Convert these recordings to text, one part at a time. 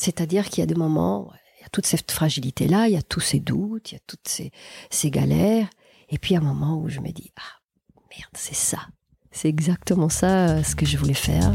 C'est-à-dire qu'il y a des moments, il y a toute cette fragilité-là, il y a tous ces doutes, il y a toutes ces, ces galères. Et puis, il y a un moment où je me dis, ah, merde, c'est ça. C'est exactement ça euh, ce que je voulais faire.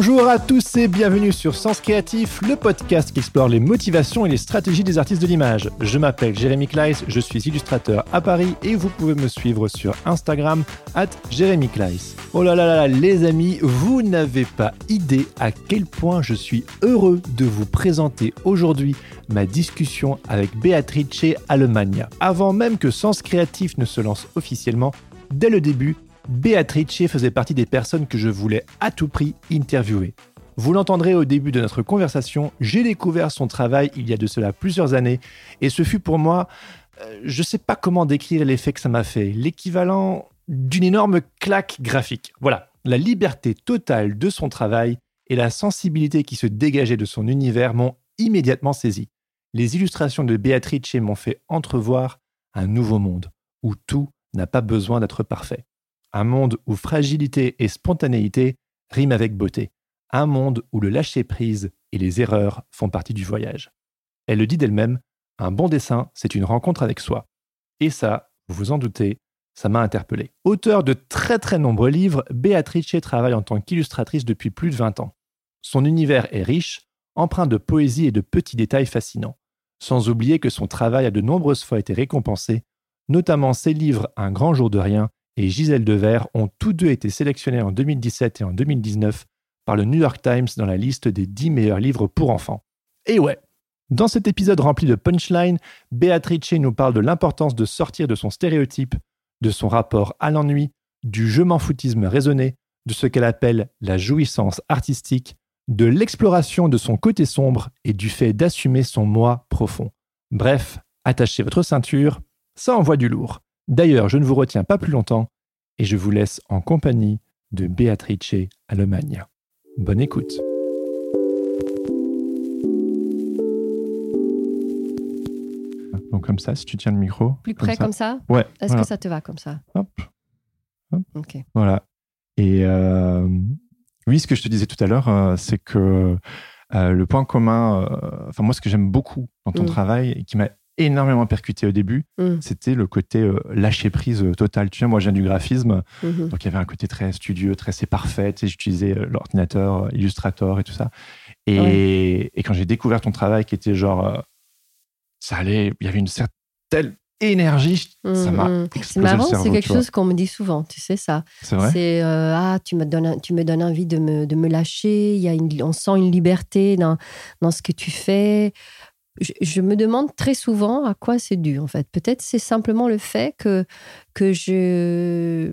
Bonjour à tous et bienvenue sur Sens Créatif, le podcast qui explore les motivations et les stratégies des artistes de l'image. Je m'appelle Jérémy Kleiss, je suis illustrateur à Paris et vous pouvez me suivre sur Instagram at Jérémy Kleiss. Oh là là là, les amis, vous n'avez pas idée à quel point je suis heureux de vous présenter aujourd'hui ma discussion avec Beatrice Alemagna. Avant même que Sens Créatif ne se lance officiellement, dès le début, Beatrice faisait partie des personnes que je voulais à tout prix interviewer. Vous l'entendrez au début de notre conversation, j'ai découvert son travail il y a de cela plusieurs années et ce fut pour moi, euh, je ne sais pas comment décrire l'effet que ça m'a fait, l'équivalent d'une énorme claque graphique. Voilà, la liberté totale de son travail et la sensibilité qui se dégageait de son univers m'ont immédiatement saisi. Les illustrations de Beatrice m'ont fait entrevoir un nouveau monde où tout n'a pas besoin d'être parfait. Un monde où fragilité et spontanéité riment avec beauté. Un monde où le lâcher-prise et les erreurs font partie du voyage. Elle le dit d'elle-même, un bon dessin, c'est une rencontre avec soi. Et ça, vous vous en doutez, ça m'a interpellé. Auteur de très très nombreux livres, Beatrice travaille en tant qu'illustratrice depuis plus de 20 ans. Son univers est riche, empreint de poésie et de petits détails fascinants. Sans oublier que son travail a de nombreuses fois été récompensé, notamment ses livres Un grand jour de rien et Gisèle Devers ont tous deux été sélectionnés en 2017 et en 2019 par le New York Times dans la liste des 10 meilleurs livres pour enfants. Et ouais, dans cet épisode rempli de punchlines, Beatrice nous parle de l'importance de sortir de son stéréotype, de son rapport à l'ennui, du je m'en foutisme raisonné, de ce qu'elle appelle la jouissance artistique, de l'exploration de son côté sombre et du fait d'assumer son moi profond. Bref, attachez votre ceinture, ça envoie du lourd. D'ailleurs, je ne vous retiens pas plus longtemps et je vous laisse en compagnie de Beatrice Alemagna. Bonne écoute. Donc comme ça, si tu tiens le micro. Plus près comme ça, Ouais. Est-ce voilà. que ça te va comme ça Hop. Hop. Ok. Voilà. Et euh, oui, ce que je te disais tout à l'heure, euh, c'est que euh, le point commun, enfin moi, ce que j'aime beaucoup dans ton Mm. travail et qui m'a énormément percuté au début, Mm. c'était le côté euh, lâcher prise euh, total. Tu vois, moi, je viens du graphisme, Mhm. donc il y avait un côté très studieux, très c'est parfait. Tu sais, j'utilisais euh, l'ordinateur, euh, Illustrator et tout ça. Et, et quand j'ai découvert ton travail, qui était genre, euh, ça allait, il y avait une certaine énergie, ça m'a Mhm. explosé C'est marrant, c'est quelque chose qu'on me dit souvent, tu sais ça. C'est vrai. C'est euh, ah tu me donnes tu me donnes envie de me, de me lâcher. Il y a une, on sent une liberté dans dans ce que tu fais. Je, me demande très souvent à quoi c'est dû en fait. Peut-être c'est simplement le fait que je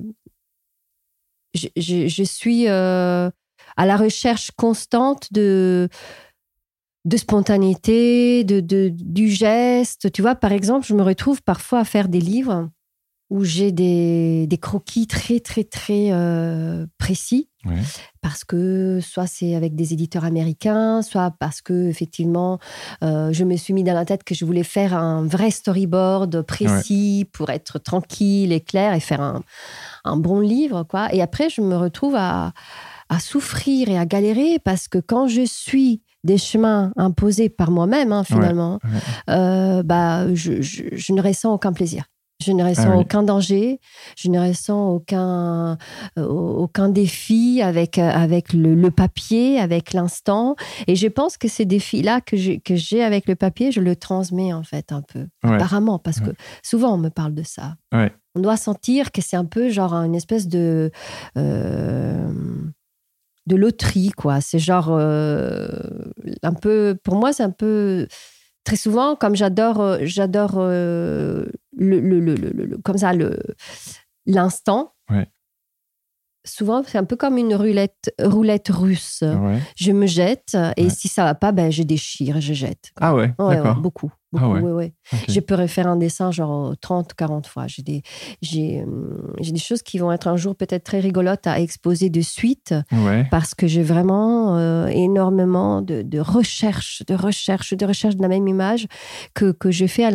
suis euh, à la recherche constante de spontanéité, de- du geste. Tu vois, par exemple, je me retrouve parfois à faire des livres où j'ai des, des croquis très, très, très euh, précis. Ouais. Parce que soit c'est avec des éditeurs américains, soit parce que effectivement, euh, je me suis mis dans la tête que je voulais faire un vrai storyboard précis pour être tranquille et clair et faire un, un bon livre, quoi. Et après, je me retrouve à, à souffrir et à galérer parce que quand je suis des chemins imposés par moi-même, hein, finalement, ouais. euh, bah, je, je- je ne ressens aucun plaisir. Je ne ressens Ah oui. aucun danger, je ne ressens aucun, euh, aucun défi avec, euh, avec le, le papier, avec l'instant. Et je pense que ces défis-là que j'ai que avec le papier, je le transmets en fait un peu, Ouais. apparemment, parce Ouais. que souvent on me parle de ça. Ouais. On doit sentir que c'est un peu genre une espèce de... euh, de loterie, quoi. C'est genre euh, un peu... Pour moi, c'est un peu très souvent, comme j'adore, j'adore euh, le, le, le, le- comme ça, le, l'instant. Ouais. Souvent, c'est un peu comme une roulette, roulette russe. Ouais. Je me jette et Ouais. si ça va pas, ben, je déchire, je jette. Ah ouais, d'accord. beaucoup. Ah beaucoup ouais. Ok. Je peux refaire un dessin genre 30, 40 fois. J'ai des, j'ai, hum, j'ai des choses qui vont être un jour peut-être très rigolotes à exposer de suite parce que j'ai vraiment euh, énormément de, de recherche, de recherche, de recherche de la même image que, que je fais à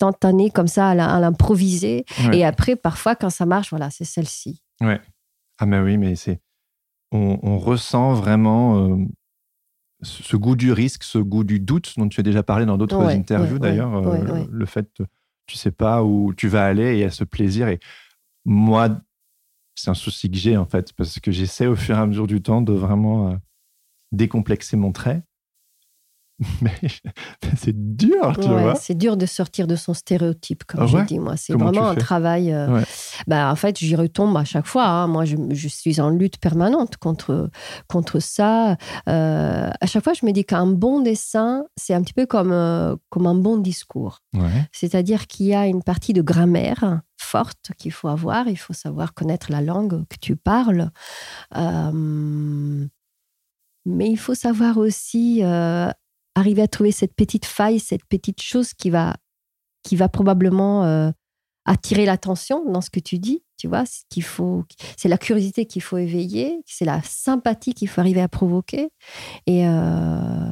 l'instantané, comme ça, à à l'improviser. Ouais. Et après, parfois, quand ça marche, voilà, c'est celle-ci. Ah mais oui, mais c'est on, on ressent vraiment euh, ce goût du risque, ce goût du doute dont tu as déjà parlé dans d'autres Ouais, interviews ouais, d'ailleurs. ouais, euh, ouais, ouais. Le fait, tu sais pas où tu vas aller et il y a ce plaisir. Et moi, c'est un souci que j'ai en fait parce que j'essaie au fur et à mesure du temps de vraiment euh, décomplexer mon trait. Mais c'est dur, tu Ouais, vois. c'est dur de sortir de son stéréotype, comme Ah je ouais dis moi. C'est vraiment un travail. euh, Ouais. bah, en fait, j'y retombe à chaque fois. hein. Moi, je, je suis en lutte permanente contre, contre ça. Euh, à chaque fois, je me dis qu'un bon dessin, c'est un petit peu comme, euh, comme un bon discours. C'est-à-dire qu'il y a une partie de grammaire forte qu'il faut avoir. Il faut savoir connaître la langue que tu parles. Mais il faut savoir aussi arriver à trouver cette petite faille, cette petite chose qui va, qui va probablement euh, attirer l'attention dans ce que tu dis. Tu vois, c'est qu'il faut, c'est la curiosité qu'il faut éveiller, c'est la sympathie qu'il faut arriver à provoquer, et euh,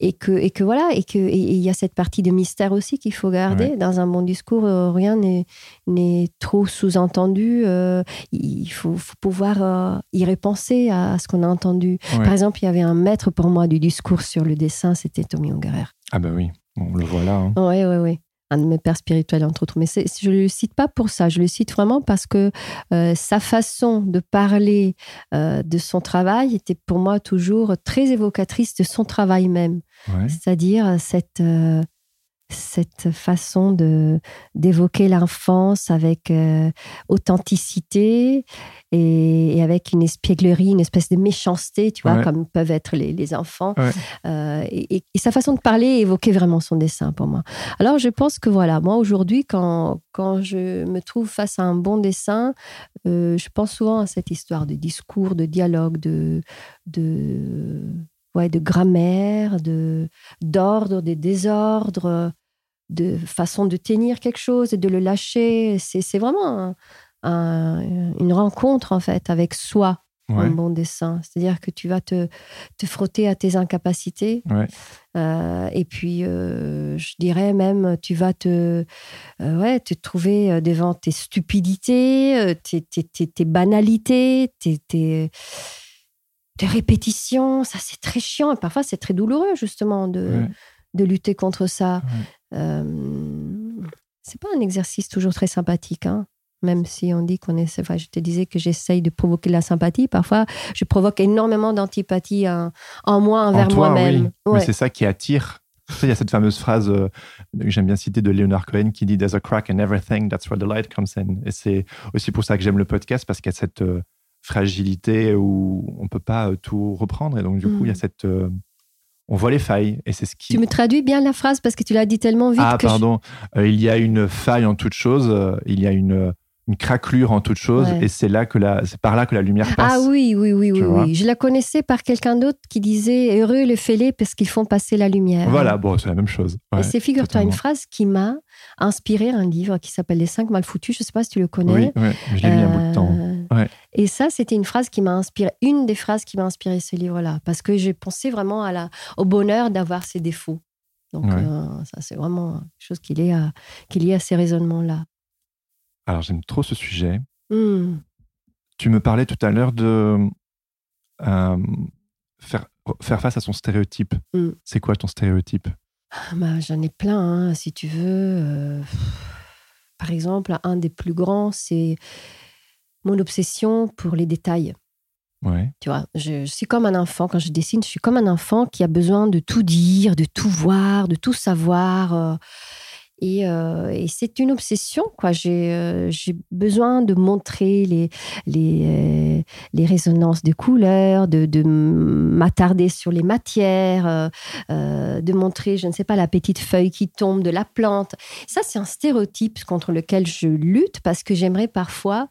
et que et que voilà, et que et- et il y a cette partie de mystère aussi qu'il faut garder dans un bon discours. euh, rien n'est n'est trop sous-entendu. euh, il faut, faut pouvoir euh, y repenser à, à ce qu'on a entendu. Ouais. Par exemple, il y avait un maître pour moi du discours sur le dessin, c'était Tommy Ungerer. Ah bah oui, on le voit là. Oui, oui, oui. Un de mes pères spirituels, entre autres. Mais je ne le cite pas pour ça. Je le cite vraiment parce que euh, sa façon de parler euh, de son travail était pour moi toujours très évocatrice de son travail même. Ouais. C'est-à-dire cette, euh, cette façon de d'évoquer l'enfance avec euh, authenticité et, et avec une espièglerie, une espèce de méchanceté, tu vois, Ouais. comme peuvent être les, les enfants. Ouais. Euh, et, et- et sa façon de parler évoquait vraiment son dessin pour moi. Alors je pense que voilà, moi aujourd'hui, quand, quand je me trouve face à un bon dessin, euh, je pense souvent à cette histoire de discours, de dialogue, de, de, ouais, de grammaire, de, d'ordre, de désordre, de façon de tenir quelque chose et de le lâcher. C'est, c'est vraiment un- un- une rencontre en fait avec soi, Ouais. un bon dessin. C'est-à-dire que tu vas te, te frotter à tes incapacités. Ouais. Euh, et puis, euh, je dirais même, tu vas te, euh, ouais, te trouver devant tes stupidités, tes, tes- tes- tes banalités, tes, répétitions. Ça, c'est très chiant. Et parfois, c'est très douloureux, justement, de, Ouais. De lutter contre ça. Ouais. Euh, c'est pas un exercice toujours très sympathique, hein. Même si on dit qu'on est. Enfin, je te disais que j'essaye de provoquer de la sympathie. Parfois, je provoque énormément d'antipathie en, en moi envers En moi-même. oui. Ouais. c'est ça qui attire. Il y a cette fameuse phrase euh, que j'aime bien citer de Leonard Cohen qui dit There's a crack in everything, that's where the light comes in. Et c'est aussi pour ça que j'aime le podcast parce qu'il y a cette euh, fragilité où on peut pas euh, tout reprendre. Et donc, du coup, il y a Mm. cette. Euh, on voit les failles. Et c'est ce qui. Tu me traduis bien la phrase parce que tu l'as dit tellement vite ah, que je- pardon. Euh, il y a une faille en toute chose. euh, il y a une, une craquelure en toute chose. Ouais. Et c'est là que la, c'est par là que la lumière passe. Ah oui, oui, oui, oui. Je la connaissais par quelqu'un d'autre qui disait heureux les fêlés parce qu'ils font passer la lumière. Voilà, bon, c'est la même chose. Et c'est, figure-toi, une phrase qui m'a inspiré un livre qui s'appelle Les cinq mal foutus. Je ne sais pas si tu le connais. Oui, oui, je l'ai lu il y a un bout de temps. Euh, Ouais. Et ça, c'était une phrase qui m'a inspiré, une des phrases qui m'a inspiré ce livre-là, parce que j'ai pensé vraiment à la, au bonheur d'avoir ses défauts. Donc, Ouais. euh, ça, c'est vraiment quelque chose qui est lié à, qui est lié à ces raisonnements-là. Alors, j'aime trop ce sujet. Hmm. Tu me parlais tout à l'heure de euh, faire, faire face à son stéréotype. Mm. C'est quoi ton stéréotype? Ah, bah, j'en ai plein, hein, si tu veux. Euh, par exemple, un des plus grands, c'est mon obsession pour les détails. Ouais. Tu vois, je, je suis comme un enfant quand je dessine. Je suis comme un enfant qui a besoin de tout dire, de tout voir, de tout savoir. euh, Et, euh, et c'est une obsession, quoi. J'ai euh, besoin de montrer les, les, euh, résonances de couleurs, de, de m'attarder sur les matières, de montrer, je ne sais pas, la petite feuille qui tombe de la plante. Ça, c'est un stéréotype contre lequel je lutte parce que j'aimerais parfois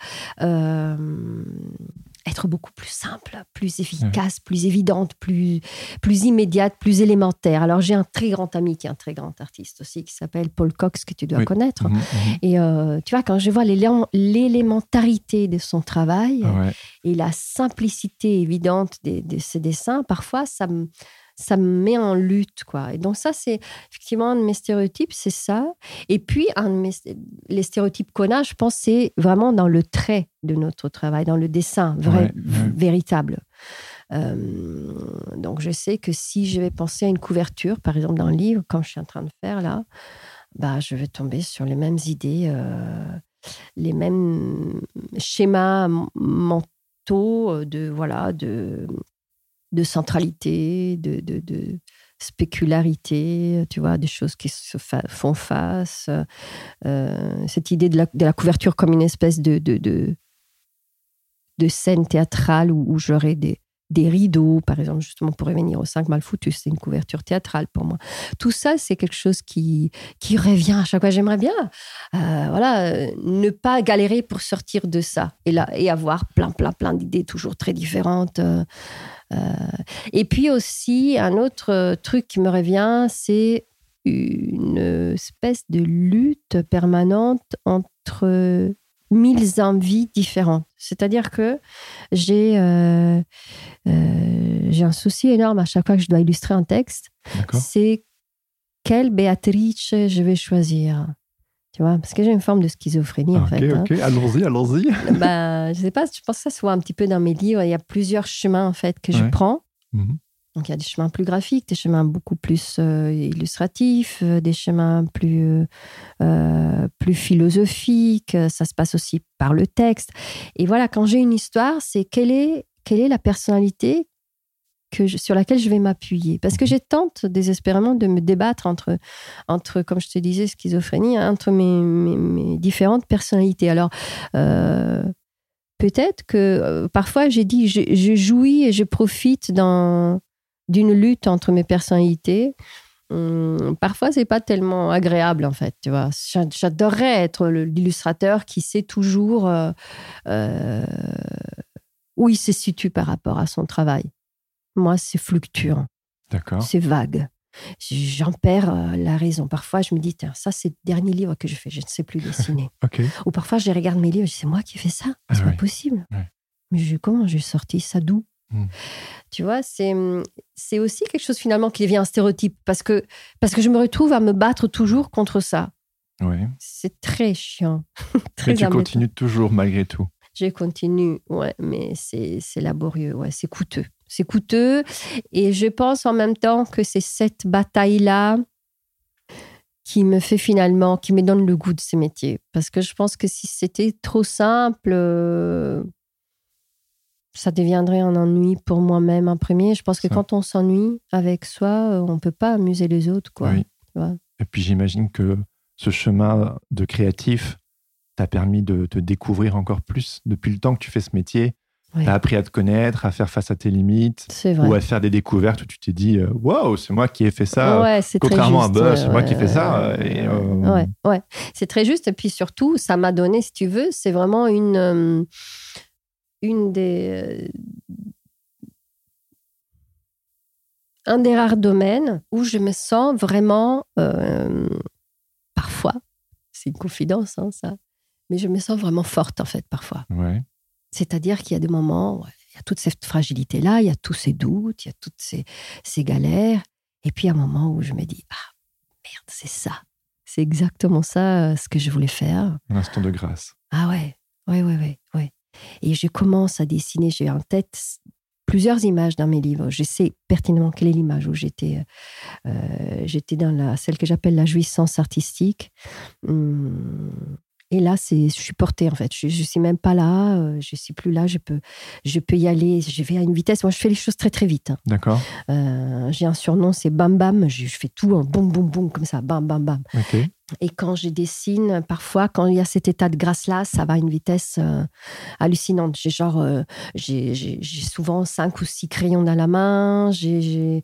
être beaucoup plus simple, plus efficace, plus évidente, plus, plus immédiate, plus élémentaire. Alors, j'ai un très grand ami qui est un très grand artiste aussi, qui s'appelle Paul Cox, que tu dois Oui. connaître. Mhm, mhm. Et euh, tu vois, quand je vois l'élé- l'élémentarité de son travail Ah ouais. et la simplicité évidente des- de ses dessins, parfois, ça me, ça me met en lutte. Quoi. Et donc, ça, c'est effectivement un de mes stéréotypes, c'est ça. Et puis, un de mes- les stéréotypes qu'on a, je pense, c'est vraiment dans le trait de notre travail, dans le dessin vrai, Ouais, ouais. véritable. Euh, donc, je sais que si je vais penser à une couverture, par exemple, d'un livre, comme je suis en train de faire là, bah, je vais tomber sur les mêmes idées, euh, les mêmes schémas mentaux euh, de, voilà, de, de centralité, de, de, de spécularité, tu vois, des choses qui se font face. euh, cette idée de la, de la couverture comme une espèce de, de, de, de scène théâtrale où, où j'aurais des, des rideaux, par exemple, justement pour revenir au 5 mal foutu, c'est une couverture théâtrale pour moi. Tout ça, c'est quelque chose qui, qui revient à chaque fois. J'aimerais bien, euh, voilà, ne pas galérer pour sortir de ça et, là, et avoir plein, plein, plein d'idées toujours très différentes. euh, euh. Et puis aussi, un autre truc qui me revient, c'est une espèce de lutte permanente entre mille envies différentes. C'est-à-dire que j'ai euh, euh, j'ai un souci énorme à chaque fois que je dois illustrer un texte. C'est quelle Béatrice je vais choisir. Tu vois, parce que j'ai une forme de schizophrénie en ok, fait. hein. ok, allons-y, allons-y. Bah, je sais pas, je pense que ça se voit un petit peu dans mes livres. Il y a plusieurs chemins en fait que je prends. Mhm. Donc il y a des chemins plus graphiques, des chemins beaucoup plus euh, illustratifs, euh, des chemins plus euh, plus philosophiques. Ça se passe aussi par le texte. Et voilà, quand j'ai une histoire, c'est quelle est quelle est la personnalité que je- sur laquelle je vais m'appuyer? Parce que j'ai tente désespérément de me débattre entre, entre comme je te disais, schizophrénie, hein, entre mes, mes- mes différentes personnalités. Alors, euh, peut-être que euh, parfois j'ai dit, je, je jouis et je profite dans- d'une lutte entre mes personnalités. Hum, parfois, c'est pas tellement agréable, en fait. Tu vois, J'a- j'adorerais être l'illustrateur qui sait toujours euh, euh, où il se situe par rapport à son travail. Moi, c'est fluctuant, D'accord. c'est vague. J'en perds euh, la raison. Parfois, je me dis, tiens, ça, c'est le dernier livre que je fais, je ne sais plus dessiner. Ou parfois, je regarde mes livres, je dis, c'est moi qui ai fait ça. Ah C'est pas ouais. possible. Mais je, comment j'ai sorti ça d'où? Hmm. Tu vois, c'est c'est aussi quelque chose finalement qui devient un stéréotype parce que, parce que je me retrouve à me battre toujours contre ça. Ouais. C'est très chiant. très Mais tu embêtant. continues toujours malgré tout. Je continue, ouais, mais c'est c'est laborieux, ouais, c'est coûteux. C'est coûteux. Et je pense en même temps que c'est cette bataille-là qui me fait finalement, qui me donne le goût de ce métier. Parce que je pense que si c'était trop simple, euh, ça deviendrait un ennui pour moi-même en premier. Je pense que Ça. quand on s'ennuie avec soi, euh, on peut pas amuser les autres, quoi. Oui. Et puis j'imagine que ce chemin de créatif t'a permis de te découvrir encore plus. Depuis le temps que tu fais ce métier, Ouais. tu as appris à te connaître, à faire face à tes limites, ou à faire des découvertes où tu t'es dit euh, Waouh, c'est moi qui ai fait ça. Ouais, Contrairement à juste, Boss, ouais, c'est moi qui ai ouais, fait ça. ouais, et, euh, Ouais, ouais. C'est très juste. Et puis surtout, ça m'a donné, si tu veux, c'est vraiment une, euh, une des. euh, un des rares domaines où je me sens vraiment. euh, parfois, c'est une confidence, hein, ça. Mais je me sens vraiment forte, en fait, parfois. Ouais. C'est-à-dire qu'il y a des moments, où il y a toute cette fragilité-là, il y a tous ces doutes, il y a toutes ces, ces galères. Et puis, il y a un moment où je me dis, ah, merde, c'est ça. C'est exactement ça, euh, ce que je voulais faire. Un instant de grâce. Ah ouais, ouais, ouais, ouais, ouais. Et je commence à dessiner, j'ai en tête plusieurs images dans mes livres. Je sais pertinemment quelle est l'image où j'étais. euh, euh, j'étais dans la, celle que j'appelle la jouissance artistique. Hum, Et là, c'est, je suis portée en fait. Je, je suis même pas là. euh, Je suis plus là. Je peux, je peux y aller. Je vais à une vitesse. Moi, je fais les choses très très vite. hein. D'accord Euh, j'ai un surnom, c'est Bam Bam. Je, je fais tout en boum boum boum comme ça, bam bam bam. Et quand je dessine, parfois, quand il y a cet état de grâce-là, ça va à une vitesse euh, hallucinante. J'ai genre, euh, j'ai souvent cinq ou six crayons dans la main, j'ai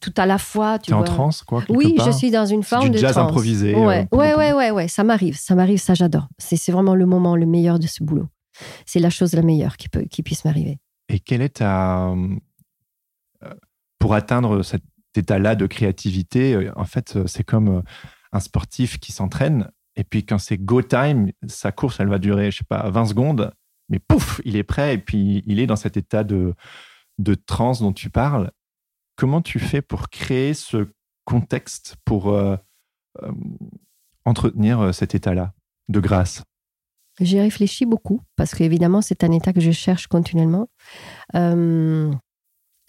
tout à la fois. Tu es en transe, quoi Oui, part je suis dans une forme du de jazz improvisé, Ouais, euh, ouais, ouais, ouais, ouais, ça m'arrive, ça m'arrive, ça j'adore. C'est vraiment le moment le meilleur de ce boulot. C'est la chose la meilleure qui, peut, qui puisse m'arriver. Et quel est ta. euh, Pour atteindre cet état-là de créativité, en fait, c'est comme un sportif qui s'entraîne. Et puis, quand c'est go time, sa course, elle va durer, je sais pas, 20 secondes. Mais pouf, il est prêt et puis il est dans cet état de, de transe dont tu parles. Comment tu fais pour créer ce contexte, pour euh, euh, entretenir euh, cet état-là de grâce? J'y réfléchis beaucoup parce qu'évidemment, c'est un état que je cherche continuellement.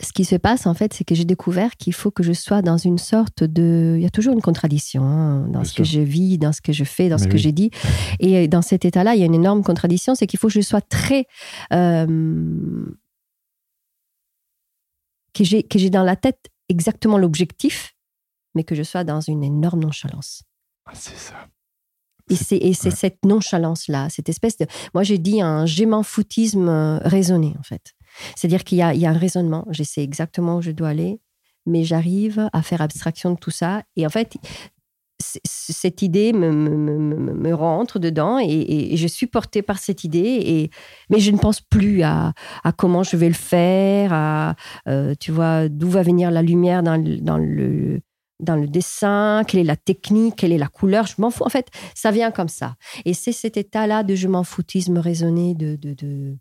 Ce qui se passe, en fait, c'est que j'ai découvert qu'il faut que je sois dans une sorte de. Il y a toujours une contradiction hein, dans Bien ce que je vis, dans ce que je fais, dans Mais ce que j'ai dit. Et dans cet état-là, il y a une énorme contradiction c'est qu'il faut que je sois très. euh, que j'ai dans la tête exactement l'objectif, mais que je sois dans une énorme nonchalance. Ah, C'est ça. Et c'est, et c'est ouais. cette nonchalance-là, cette espèce de. Moi, j'ai dit un gément foutisme euh, raisonné, en fait. C'est-à-dire qu'il y y a un raisonnement. Je sais exactement où je dois aller, mais j'arrive à faire abstraction de tout ça. Et en fait, cette idée me, rentre dedans et, je suis portée par cette idée. Et, mais je ne pense plus à, à comment je vais le faire, à, euh, tu vois, d'où va venir la lumière dans le, dans le, dans le dessin, quelle est la technique, quelle est la couleur. Je m'en fous. En fait, ça vient comme ça. Et c'est cet état-là de je m'en foutisme raisonné, de, de, de...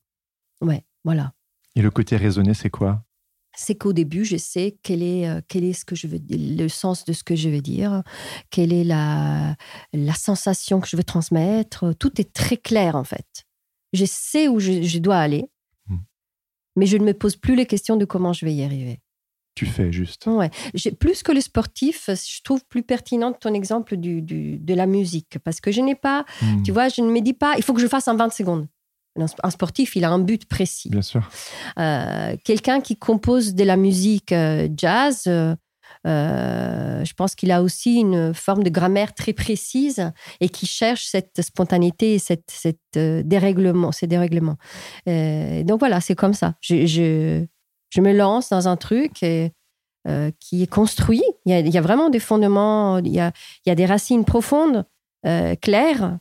Ouais, voilà. Et le côté raisonné, c'est quoi? C'est qu'au début, je sais quel est, euh, quel est ce que je veux, le sens de ce que je veux dire, quelle est la, la sensation que je veux transmettre. Tout est très clair, en fait. Je sais où je, je dois aller, Hmm. mais je ne me pose plus les questions de comment je vais y arriver. Tu fais juste. Ouais. Plus que le sportif, je trouve plus pertinent ton exemple du, du- de la musique. Parce que je n'ai pas, Hmm, tu vois, je ne me dis pas, il faut que je fasse en 20 secondes. Un sp- un sportif, il a un but précis. Bien sûr. Euh, Quelqu'un qui compose de la musique euh, jazz, euh, je pense qu'il a aussi une forme de grammaire très précise et qui cherche cette spontanéité et cette, cette, dérèglement, ces dérèglements. Donc voilà, c'est comme ça. Je, je, je me lance dans un truc et, euh, qui est construit. Il y, a, il y a vraiment des fondements, il y a, il y a des racines profondes, claires,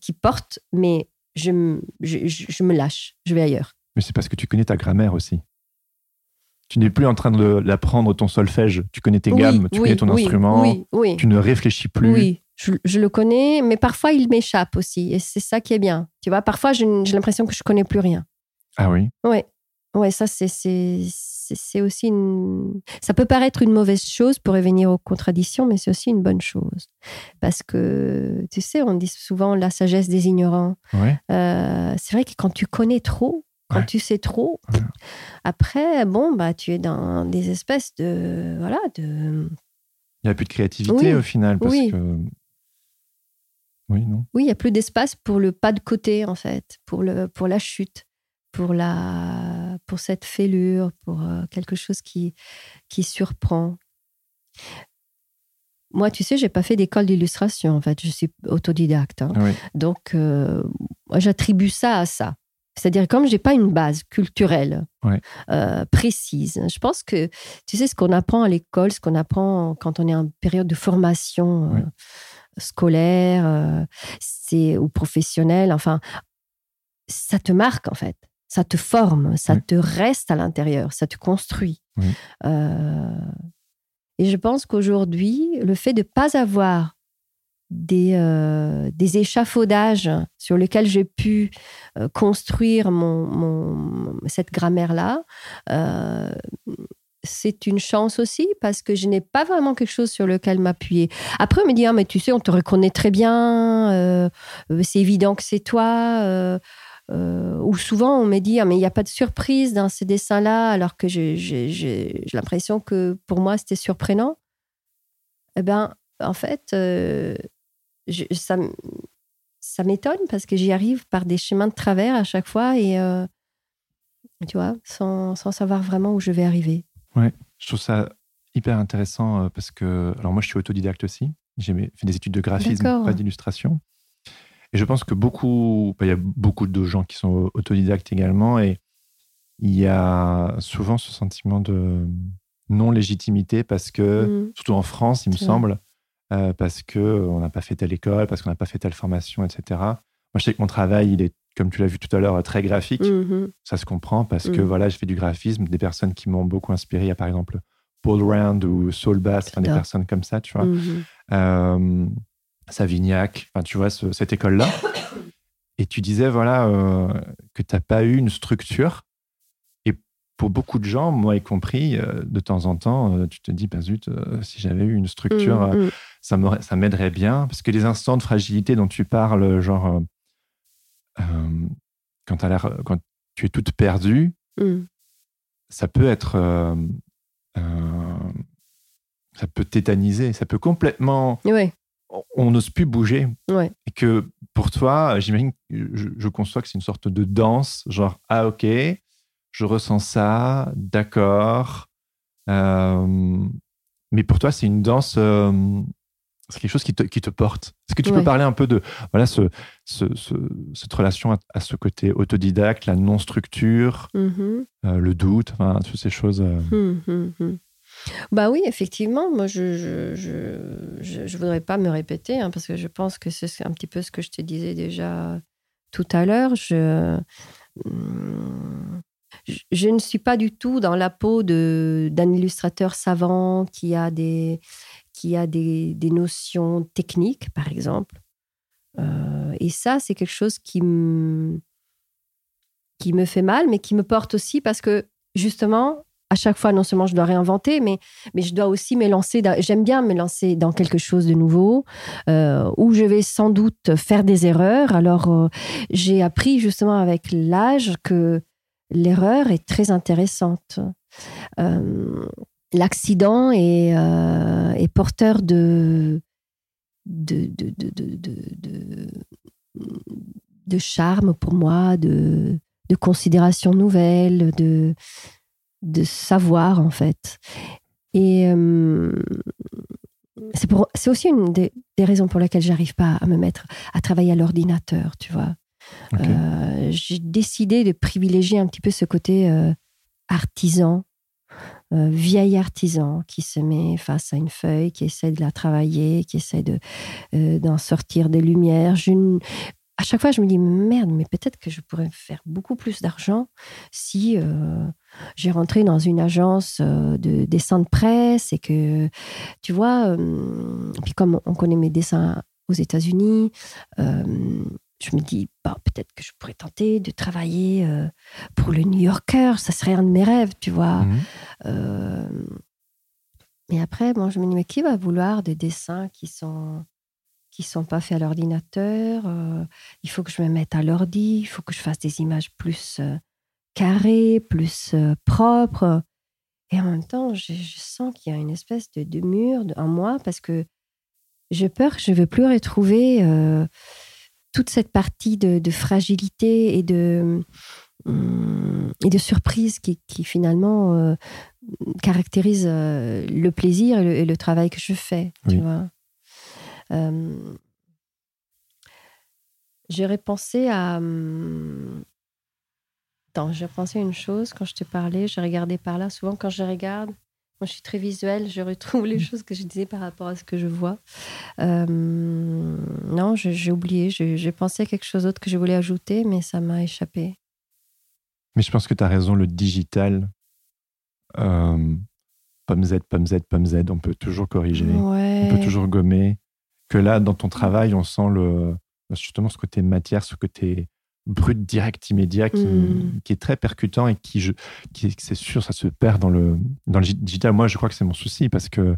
qui portent, mais je, me lâche, je vais ailleurs. Mais c'est parce que tu connais ta grammaire aussi. Tu n'es plus en train de l'apprendre ton solfège. Tu connais tes Oui, gammes, tu oui, connais ton oui, instrument. Oui, oui. Tu ne réfléchis plus. Oui, je, je le connais, mais parfois il m'échappe aussi. Et c'est ça qui est bien. Tu vois, parfois j'ai l'impression que je connais plus rien. Ah oui? Ouais, ouais, ça c'est c'est aussi une. Ça peut paraître une mauvaise chose pour revenir aux contradictions, mais c'est aussi une bonne chose parce que tu sais, on dit souvent la sagesse des ignorants. Ouais. Euh, c'est vrai que quand tu connais trop, quand Ouais. tu sais trop, Ouais. après bon bah tu es dans des espèces de voilà de Il n'y a plus de créativité Oui. au final. Parce Oui. que... Oui, non. Oui, il y a plus d'espace pour le pas de côté, en fait, pour, le, pour la chute, pour, la, pour cette fêlure, pour euh, quelque chose qui, qui surprend. Moi, tu sais, j'ai pas fait d'école d'illustration, en fait, je suis autodidacte. hein. Oui. Donc, euh, moi, j'attribue ça à ça. C'est-à-dire, comme j'ai pas une base culturelle euh, précise, je pense que, tu sais, ce qu'on apprend à l'école, ce qu'on apprend quand on est en période de formation euh, scolaire c'est, ou professionnelle, enfin, ça te marque, en fait. Ça te forme, ça te reste à l'intérieur, ça te construit. Oui. Euh, et je pense qu'aujourd'hui, le fait de ne pas avoir des, euh, des échafaudages sur lesquels j'ai pu euh, construire mon, mon- cette grammaire-là, c'est une chance aussi parce que je n'ai pas vraiment quelque chose sur lequel m'appuyer. Après, on me dit, ah, mais tu sais, on te reconnaît très bien, euh, c'est évident que c'est toi. euh, euh, ou souvent, on me dit, ah, mais il n'y a pas de surprise dans ces dessins-là, alors que j'ai l'impression que pour moi, c'était surprenant. Eh bien, en fait, euh, je- ça, ça m'étonne parce que j'y arrive par des chemins de travers à chaque fois et, euh, tu vois, sans, sans savoir vraiment où je vais arriver. Je trouve ça hyper intéressant euh, parce que, alors moi, je suis autodidacte aussi. J'ai fait des études de graphisme, pas d'illustration. Et je pense que beaucoup, il y a beaucoup de gens qui sont autodidactes également, et il y a souvent ce sentiment de non-légitimité parce que, Mm. surtout en France, il me semble, euh, parce que on n'a pas fait telle école, parce qu'on n'a pas fait telle formation, etc. Moi, je sais que mon travail, il est, comme tu l'as vu tout à l'heure, très graphique. Mhm. Ça se comprend parce que Mm. voilà, je fais du graphisme. Des personnes qui m'ont beaucoup inspiré, il y a par exemple Paul Rand ou Saul Bass, enfin, des personnes comme ça, tu vois. Mhm. Euh, Savignac, enfin, tu vois, ce- cette école-là. Et tu disais, voilà, euh, que tu n'as pas eu une structure. Et pour beaucoup de gens, moi y compris, euh, de temps en temps, euh, tu te dis, bah zut, si j'avais eu une structure, euh, Mhm. ça m'aiderait bien. Parce que les instants de fragilité dont tu parles, genre, quand, t'as l'air- quand tu es toute perdue, Mhm. ça peut être. ça peut tétaniser, ça peut complètement. Ouais, on- n'ose plus bouger. ouais. Et que pour toi, j'imagine, je, je conçois que c'est une sorte de danse, genre, ah ok, je ressens ça, d'accord. Euh, mais pour toi, c'est une danse, euh, c'est quelque chose qui te, qui te porte. Est-ce que tu peux parler un peu de voilà, ce, ce- ce- cette relation à, à ce côté autodidacte, la non-structure, Mhm. euh, le doute, enfin, toutes ces choses hum, hum. Bah oui, effectivement, moi je je, je, je, voudrais pas me répéter hein, parce que je pense que c'est un petit peu ce que je te disais déjà tout à l'heure. Je, hum, je, ne suis pas du tout dans la peau d'un illustrateur savant qui a des qui a des, des notions techniques, par exemple. Euh, et ça, c'est quelque chose qui me qui me fait mal, mais qui me porte aussi parce que justement, à chaque fois, non seulement je dois réinventer, mais, mais je dois aussi me lancer. J'aime bien me lancer dans quelque chose de nouveau, euh, où je vais sans doute faire des erreurs. Alors, euh, j'ai appris justement avec l'âge que l'erreur est très intéressante. Euh, L'accident est, porteur de, de, de, de, de, charme pour moi, de, de considération nouvelle, de, de savoir en fait. Et euh, c'est aussi une des, des raisons pour lesquelles j'arrive pas à me mettre à travailler à l'ordinateur, tu vois. Euh, J'ai décidé de privilégier un petit peu ce côté euh, artisan, euh, vieil artisan qui se met face à une feuille, qui essaie de la travailler, qui essaie de euh, d'en sortir des lumières. Je à chaque fois, je me dis merde, mais peut-être que je pourrais faire beaucoup plus d'argent si euh, j'ai rentré dans une agence euh, de dessin de presse et que, tu vois, euh, puis comme on connaît mes dessins aux États-Unis, euh, je me dis, bah, peut-être que je pourrais tenter de travailler pour le New Yorker, ça serait un de mes rêves, tu vois. Euh, et après, bon, je me dis, mais qui va vouloir des dessins qui sont qui sont pas faits à l'ordinateur Euh, Il faut que je me mette à l'ordi, il faut que je fasse des images plus euh, carrées, plus euh, propres. Et en même temps, je, je sens qu'il y a une espèce de, de mur de- en moi parce que j'ai peur que je ne vais plus retrouver toute cette partie de, de fragilité et de, hum, et de surprise qui, qui finalement caractérise le plaisir et le, et le travail que je fais. Tu vois Euh, J'aurais pensé à. hum, Attends, j'ai pensé à une chose quand je te parlais. Je regardais par là. Souvent, quand je regarde, moi, je suis très visuelle. Je retrouve les choses que je disais par rapport à ce que je vois. Euh, non, j'ai oublié. J'ai pensé à quelque chose d'autre que je voulais ajouter, mais ça m'a échappé. Mais je pense que tu as raison, le digital, euh, pomme Z, pomme Z, pomme Z, on peut toujours corriger, Ouais. on peut toujours gommer. Que là, dans ton travail, on sent le, justement ce côté matière, ce côté brut, direct, immédiat, qui, Mm. qui est très percutant et qui, je, qui c'est sûr, ça se perd dans le, dans le digital. Moi, je crois que c'est mon souci parce que.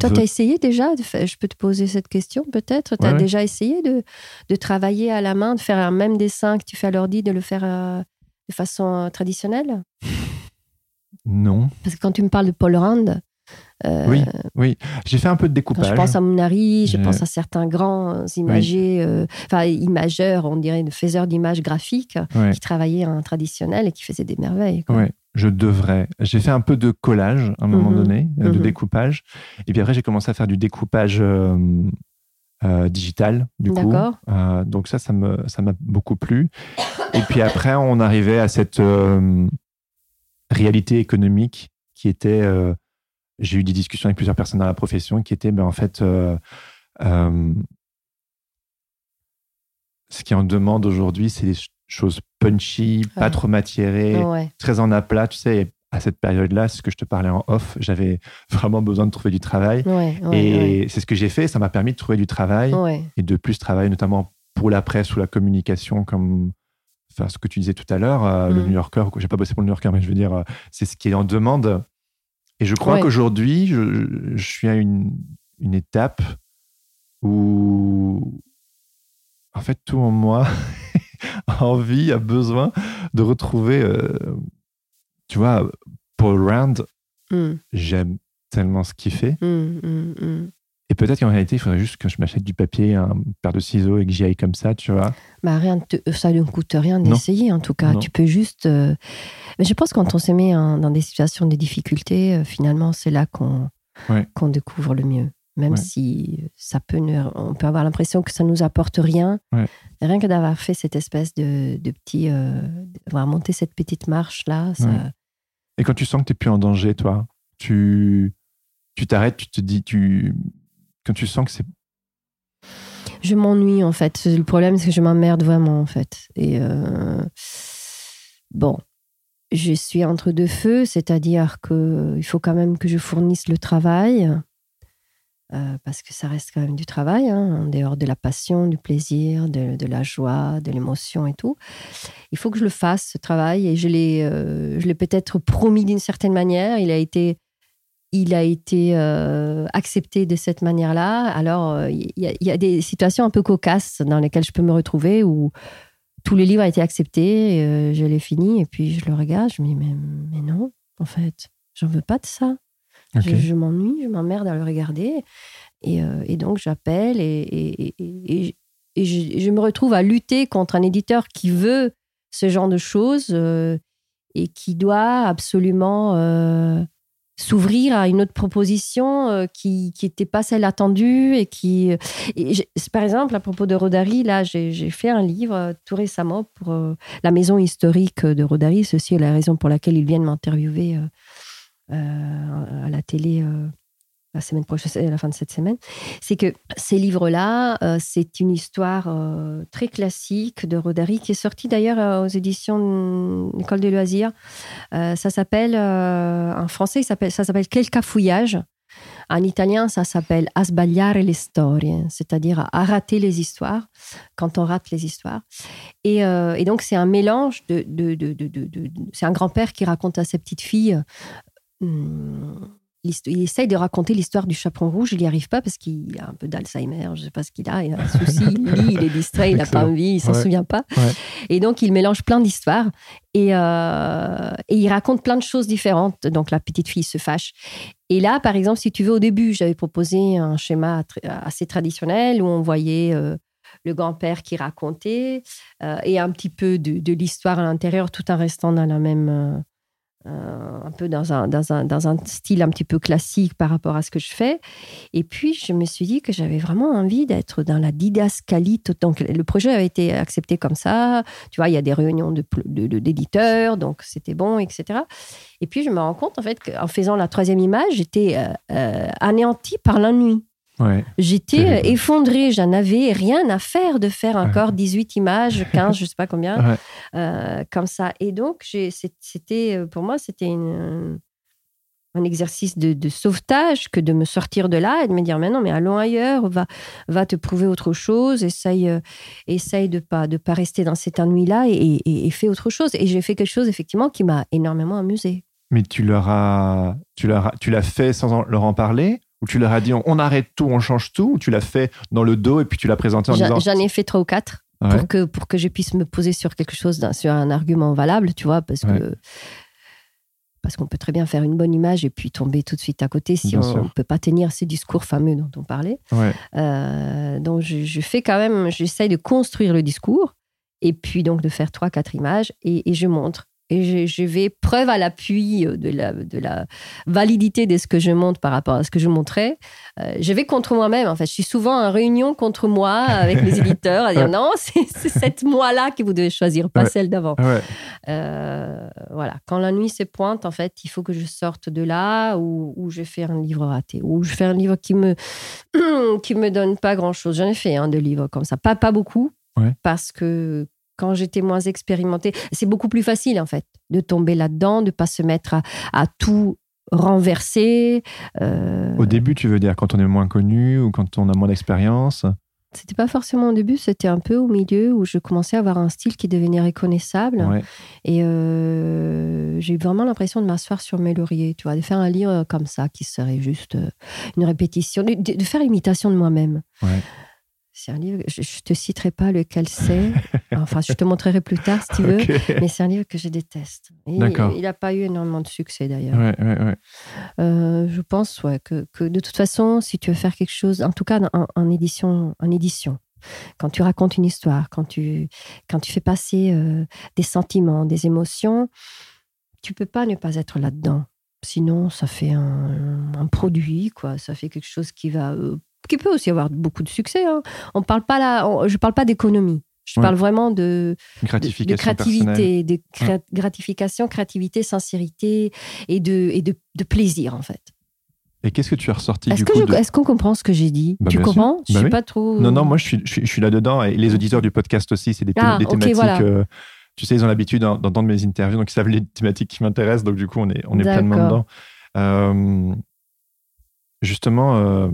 Toi, The- tu as essayé déjà de Je peux te poser cette question peut-être? Tu as Ouais, ouais. déjà essayé de, de travailler à la main, de faire un même dessin que tu fais à l'ordi, de le faire euh, de façon euh, traditionnelle? Non. Parce que quand tu me parles de Paul Rand, euh, Oui, oui. J'ai fait un peu de quand découpage. je pense à Mounari, je pense à certains grands euh, enfin imageurs, on dirait, faiseurs d'images graphiques qui travaillaient en traditionnel et qui faisaient des merveilles. quoi. Ouais. je devrais. J'ai fait un peu de collage à un moment Mhm. donné, euh, de Mhm. découpage. Et puis après, j'ai commencé à faire du découpage euh, euh, digital, du coup. D'accord. Euh, donc ça, ça m'a beaucoup plu. Et puis après, on arrivait à cette euh, réalité économique qui était. J'ai eu des discussions avec plusieurs personnes dans la profession qui étaient, ben, en fait, euh, euh, ce qui en demande aujourd'hui, c'est des ch- choses punchy, pas trop matiérées, Ouais. très en aplat. Tu sais, à cette période-là, ce que je te parlais en off, j'avais vraiment besoin de trouver du travail. Ouais, et c'est ce que j'ai fait. Ça m'a permis de trouver du travail et de plus travailler, notamment pour la presse ou la communication, comme enfin, ce que tu disais tout à l'heure, euh, le Mm. New Yorker. Je n'ai pas bossé pour le New Yorker, mais je veux dire, c'est ce qui est en demande. Et je crois Ouais. qu'aujourd'hui, je, je suis à une, une étape où, en fait, tout en moi a envie, a besoin de retrouver, euh, tu vois, Paul Rand, Mm, j'aime tellement ce qu'il fait. mm, mm, mm. Et peut-être qu'en réalité, il faudrait juste que je m'achète du papier, un paire de ciseaux et que j'y aille comme ça, tu vois. Bah, rien ne te- ça ne coûte rien d'essayer, en tout cas. Non. Tu peux juste. euh, Mais je pense que quand on se met dans des situations de difficulté, euh, finalement, c'est là qu'on Ouais. qu'on découvre le mieux. Même Ouais. si ça peut. ne- On peut avoir l'impression que ça nous apporte rien. Ouais. Rien que d'avoir fait cette espèce de, de petit. euh, d'avoir monté cette petite marche-là, ça. Et quand tu sens que tu n'es plus en danger, toi, tu tu t'arrêtes, tu te dis, tu quand tu sens que c'est Je m'ennuie, en fait. Le problème, c'est que je m'emmerde vraiment, en fait. Et euh, bon, je suis entre deux feux, c'est-à-dire qu'il faut quand même que je fournisse le travail, euh, parce que ça reste quand même du travail, hein, en dehors de la passion, du plaisir, de, la joie, de l'émotion et tout. Il faut que je le fasse, ce travail, et je l'ai, euh, je l'ai peut-être promis d'une certaine manière. Il a été il a été euh, accepté de cette manière-là. Alors, euh, il y, a- il y a des situations un peu cocasses dans lesquelles je peux me retrouver où tout le livre a été accepté, euh, je l'ai fini, et puis je le regarde, je me dis, mais, mais non, en fait, j'en veux pas de ça. Je, m'ennuie, je m'emmerde à le regarder. Et, euh, et donc, j'appelle et, et, et- et- et je, je me retrouve à lutter contre un éditeur qui veut ce genre de choses et qui doit absolument s'ouvrir à une autre proposition euh, qui n'était pas celle attendue et qui j'ai- par exemple à propos de Rodari là j'ai fait un livre euh, tout récemment pour euh, la maison historique de Rodari. Ceci est la raison pour laquelle ils viennent m'interviewer euh, euh, à la télé euh, la semaine prochaine, à la fin de cette semaine, c'est que ces livres-là, euh, c'est une histoire euh, très classique de Rodari qui est sortie d'ailleurs euh, aux éditions de des loisirs. Ça s'appelle, en français, ça s'appelle Quel cafouillage. En italien, ça s'appelle Asbagliare le storie, c'est-à-dire à, rater les histoires, quand on rate les histoires. Et, donc, c'est un mélange de. c'est un grand-père qui raconte à sa petite fille. hum, l'histo- il essaye de raconter l'histoire du chaperon rouge, il n'y arrive pas parce qu'il a un peu d'Alzheimer, je ne sais pas ce qu'il a, il a un souci, il lit, il est distrait, il n'a pas envie, il ne s'en Ouais. souvient pas. Ouais. Et donc, il mélange plein d'histoires et, euh, et il raconte plein de choses différentes. Donc, la petite fille se fâche. Et là, par exemple, si tu veux, au début, j'avais proposé un schéma assez traditionnel où on voyait euh, le grand-père qui racontait euh, et un petit peu de, de l'histoire à l'intérieur tout en restant dans la même. Euh, un peu dans un, dans, un, dans un style un petit peu classique par rapport à ce que je fais. Et puis, je me suis dit que j'avais vraiment envie d'être dans la didascalie. tot- Donc, le projet avait été accepté comme ça. Tu vois, il y a des réunions de, pl- de- de- d'éditeurs, donc c'était bon, etc. Et puis, je me rends compte, en fait, qu'en faisant la troisième image, j'étais euh, euh, anéantie par l'ennui. Ouais. J'étais euh, effondrée, j'en avais rien à faire de faire Ouais. encore 18 images, 15, je sais pas combien, Ouais. euh, comme ça. Et donc, c'était, euh, pour moi, c'était un exercice de, de sauvetage que de me sortir de là et de me dire, mais non, mais allons ailleurs, va, va te prouver autre chose, essaye, euh, essaye de pas, de pas rester dans cet ennui-là et, et, et fais autre chose. Et j'ai fait quelque chose, effectivement, qui m'a énormément amusée. Mais tu leur as, l'as fait sans leur en parler? Ou tu leur as dit on, arrête tout, on change tout ou tu l'as fait dans le dos et puis tu l'as présenté en disant j'en ai fait trois ou quatre. Ouais. pour que pour que je puisse me poser sur quelque chose sur un argument valable tu vois parce Ouais. que parce qu'on peut très bien faire une bonne image et puis tomber tout de suite à côté si Bien on ne peut pas tenir ces discours fameux dont on parlait Ouais. Euh, donc je, je fais quand même j'essaye de construire le discours et puis donc de faire trois quatre images et, et je montre et je, je vais preuve à l'appui de la, de la validité de ce que je montre par rapport à ce que je montrais. Euh, je vais contre moi-même. En fait, je suis souvent en réunion contre moi avec les éditeurs à dire non, c'est cette moi-là que vous devez choisir, pas Ouais. celle d'avant. Ouais. Euh, voilà, quand la nuit se pointe, en fait, il faut que je sorte de là ou, ou je fais un livre raté ou je fais un livre qui me qui me donne pas grand-chose. J'en ai fait un de livres comme ça, pas pas beaucoup, Ouais. parce que quand j'étais moins expérimentée, c'est beaucoup plus facile en fait de tomber là-dedans, de pas se mettre à, à tout renverser. Euh, Au début, tu veux dire quand on est moins connu ou quand on a moins d'expérience? C'était pas forcément au début, c'était un peu au milieu où je commençais à avoir un style qui devenait reconnaissable. Ouais. Et euh, j'ai eu vraiment l'impression de m'asseoir sur mes lauriers, tu vois, de faire un livre comme ça, qui serait juste euh, une répétition, de, de- de faire l'imitation de moi-même. Ouais. C'est un livre, je, je te citerai pas lequel c'est, enfin, je te montrerai plus tard si tu veux, mais c'est un livre que je déteste. Et. Il n'a pas eu énormément de succès d'ailleurs. Ouais, ouais, ouais. Euh, je pense ouais, que, que de toute façon, si tu veux faire quelque chose, en tout cas en, en édition, en édition, quand tu racontes une histoire, quand tu, quand tu fais passer euh, des sentiments, des émotions, tu peux pas ne pas être là-dedans. Sinon, ça fait un, un produit, quoi. Ça fait quelque chose qui va, euh, qui peut aussi avoir beaucoup de succès. hein. On parle pas là, on- je parle pas d'économie. Je Ouais. parle vraiment de, gratification de créativité, de cré- gratification, créativité, sincérité et de, et de, de plaisir en fait. Et qu'est-ce que tu as ressorti Est-ce de- qu'on comprend ce que j'ai dit? Bah, Tu bien sûr. comprends Je Bah suis oui. pas trop. Non, non, moi je suis, je suis, je suis là-dedans et les auditeurs du podcast aussi, c'est des, Ah, des thématiques. voilà. euh, tu sais, ils ont l'habitude d'en- d'entendre mes interviews, donc ils savent les thématiques qui m'intéressent, donc du coup, on est, on est pleinement dedans. Euh, justement, euh,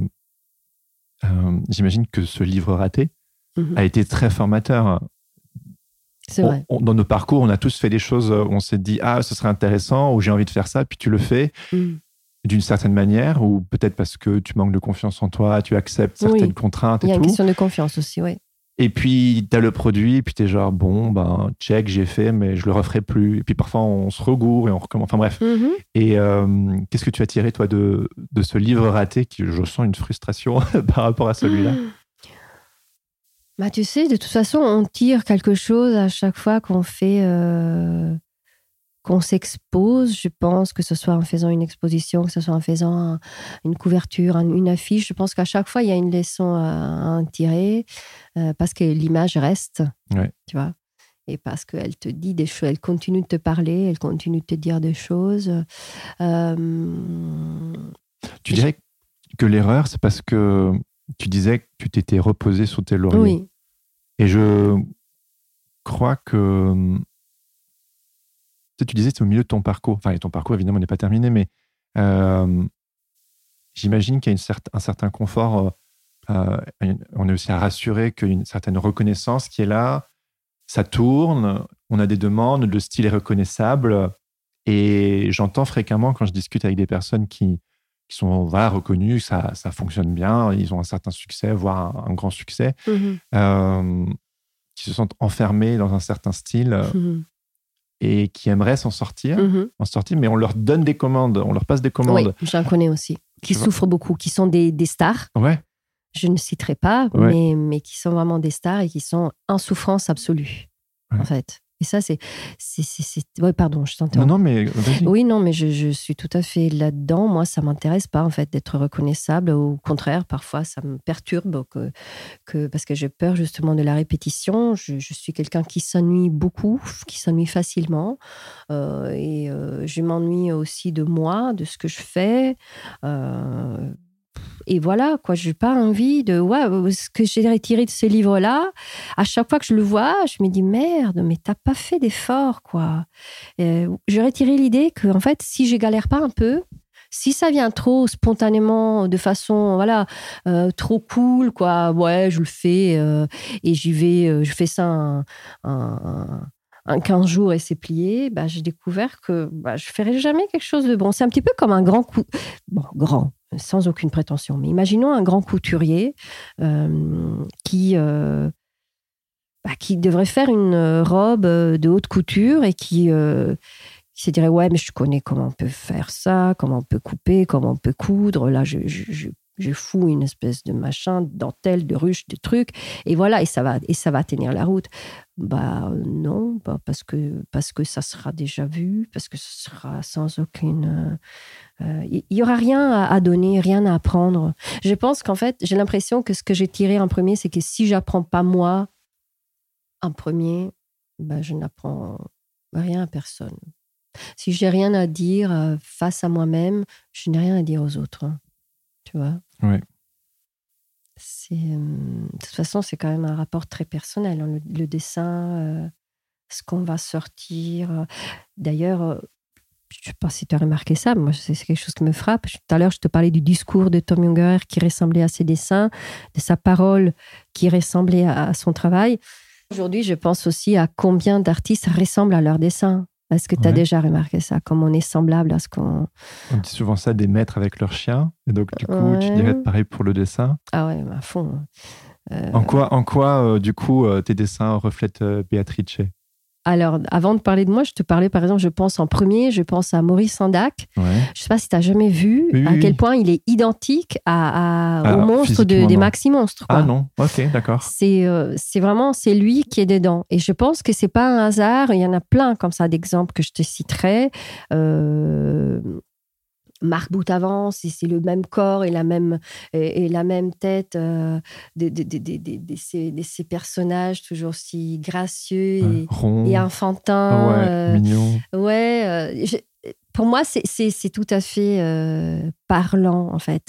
euh, j'imagine que ce livre raté Mhm. a été très formateur. C'est vrai. on- dans nos parcours, on a tous fait des choses où on s'est dit Ah, ce serait intéressant, ou j'ai envie de faire ça, puis tu le fais Mhm. d'une certaine manière, ou peut-être parce que tu manques de confiance en toi, tu acceptes Oui. certaines contraintes Il y et a une tout. question de confiance aussi, oui. Et puis, tu as le produit, et puis tu es genre, bon, ben, check, j'ai fait, mais je le referai plus. Et puis parfois, on se regoure et on recommence. Enfin bref. Mhm. Et euh, qu'est-ce que tu as tiré, toi, de, de ce livre raté qui, je sens une frustration par rapport à celui-là? Bah, tu sais, de toute façon, on tire quelque chose à chaque fois qu'on fait, euh, qu'on s'expose. Je pense que ce soit en faisant une exposition, que ce soit en faisant un- une couverture, un- une affiche. Je pense qu'à chaque fois, il y a une leçon à, à en tirer euh, parce que l'image reste, Ouais. tu vois. Et parce qu'elle te dit des choses, elle continue de te parler, elle continue de te dire des choses. Euh, Tu dirais que l'erreur, c'est parce que tu disais que tu t'étais reposé sous tes lauriers. oui, Et je crois que. Tu sais, tu disais c'est au milieu de ton parcours. Enfin, et ton parcours, évidemment, n'est pas terminé, mais euh, j'imagine qu'il y a une un certain confort. euh, euh, on est aussi à rassurer qu'il y a une certaine reconnaissance qui est là. Ça tourne, on a des demandes, le style est reconnaissable. Et j'entends fréquemment quand je discute avec des personnes qui, qui sont voilà, reconnues, ça, ça fonctionne bien, ils ont un certain succès, voire un- un grand succès euh, qui se sentent enfermés dans un certain style Mhm. Et qui aimeraient s'en sortir, Mhm. en sortir, mais on leur donne des commandes, on leur passe des Oui, commandes. j'en connais aussi. Qui Tu vois? souffrent beaucoup, qui sont des, des stars. Ouais, je ne citerai pas, Ouais. mais, mais qui sont vraiment des stars et qui sont en souffrance absolue, Ouais. en fait. Et ça, c'est. Ouais, pardon, je non, t'interromps. non, mais vas-y. Oui, non, mais je, je suis tout à fait là-dedans. Moi, ça m'intéresse pas, en fait, d'être reconnaissable. Au contraire, parfois, ça me perturbe que, que, parce que j'ai peur, justement, de la répétition. Je, je suis quelqu'un qui s'ennuie beaucoup, qui s'ennuie facilement. Euh, et euh, je m'ennuie aussi de moi, de ce que je fais. Euh, et voilà, quoi, j'ai pas envie de. Ouais, ce que j'ai retiré de ce livre-là, à chaque fois que je le vois, je me dis merde, mais t'as pas fait d'effort, quoi. Euh, j'ai retiré l'idée que, en fait, si je galère pas un peu, si ça vient trop spontanément, de façon, voilà, euh, trop cool, quoi, ouais, je le fais euh, et j'y vais, euh, je fais ça un, un, un 15 jours et c'est plié, bah, j'ai découvert que bah, je ferai jamais quelque chose de bon. C'est un petit peu comme un grand coup, bon, grand, sans aucune prétention, mais imaginons un grand couturier euh, qui. euh, bah, qui devrait faire une euh, robe de haute couture et qui, se dirait ouais mais je connais comment on peut faire ça, comment on peut couper, comment on peut coudre. Là je, je fous une espèce de machin, de dentelle, de ruche, de trucs, et voilà, et ça va, et ça va tenir la route. Bah non, parce que parce que ça sera déjà vu, parce que ce sera sans aucune. Il euh, y aura rien à, donner, rien à apprendre. Je pense qu'en fait, j'ai l'impression que ce que j'ai tiré en premier, c'est que si j'apprends pas moi en premier, bah, je n'apprends rien à personne. Si j'ai rien à dire euh, face à moi-même, je n'ai rien à dire aux autres. Tu vois Oui. C'est, euh, de toute façon, c'est quand même un rapport très personnel. Hein, le, dessin, euh, ce qu'on va sortir. D'ailleurs, je ne sais pas si tu as remarqué ça, moi, c'est quelque chose qui me frappe. Tout à l'heure, je te parlais du discours de Tom Junger qui ressemblait à ses dessins, de sa parole qui ressemblait à son travail. Aujourd'hui, je pense aussi à combien d'artistes ressemblent à leurs dessins. Est-ce que tu as déjà remarqué ça, comme on est semblable à ce qu'on... On dit souvent ça des maîtres avec leurs chiens. Et donc, du coup, tu dirais pareil pour le dessin Ah ouais, à fond. Euh, en quoi, en quoi euh, du coup, euh, tes dessins reflètent Beatrice alors, avant de parler de moi, je te parlais, par exemple, je pense en premier, je pense à Maurice Sandac. Je ne sais pas si tu as jamais vu à quel point il est identique à, au ah, monstre des Maxi Monstres. Ah non, ok, d'accord. C'est euh, c'est vraiment, c'est lui qui est dedans. Et je pense que c'est pas un hasard. Il y en a plein comme ça d'exemples que je te citerai. Euh, Marc Boutavant, c'est le même corps et la même, et, la même tête euh, de, de, ces, personnages toujours si gracieux et, et enfantins. Ouais, euh, mignon. Ouais, euh, pour moi, c'est tout à fait euh, parlant, en fait,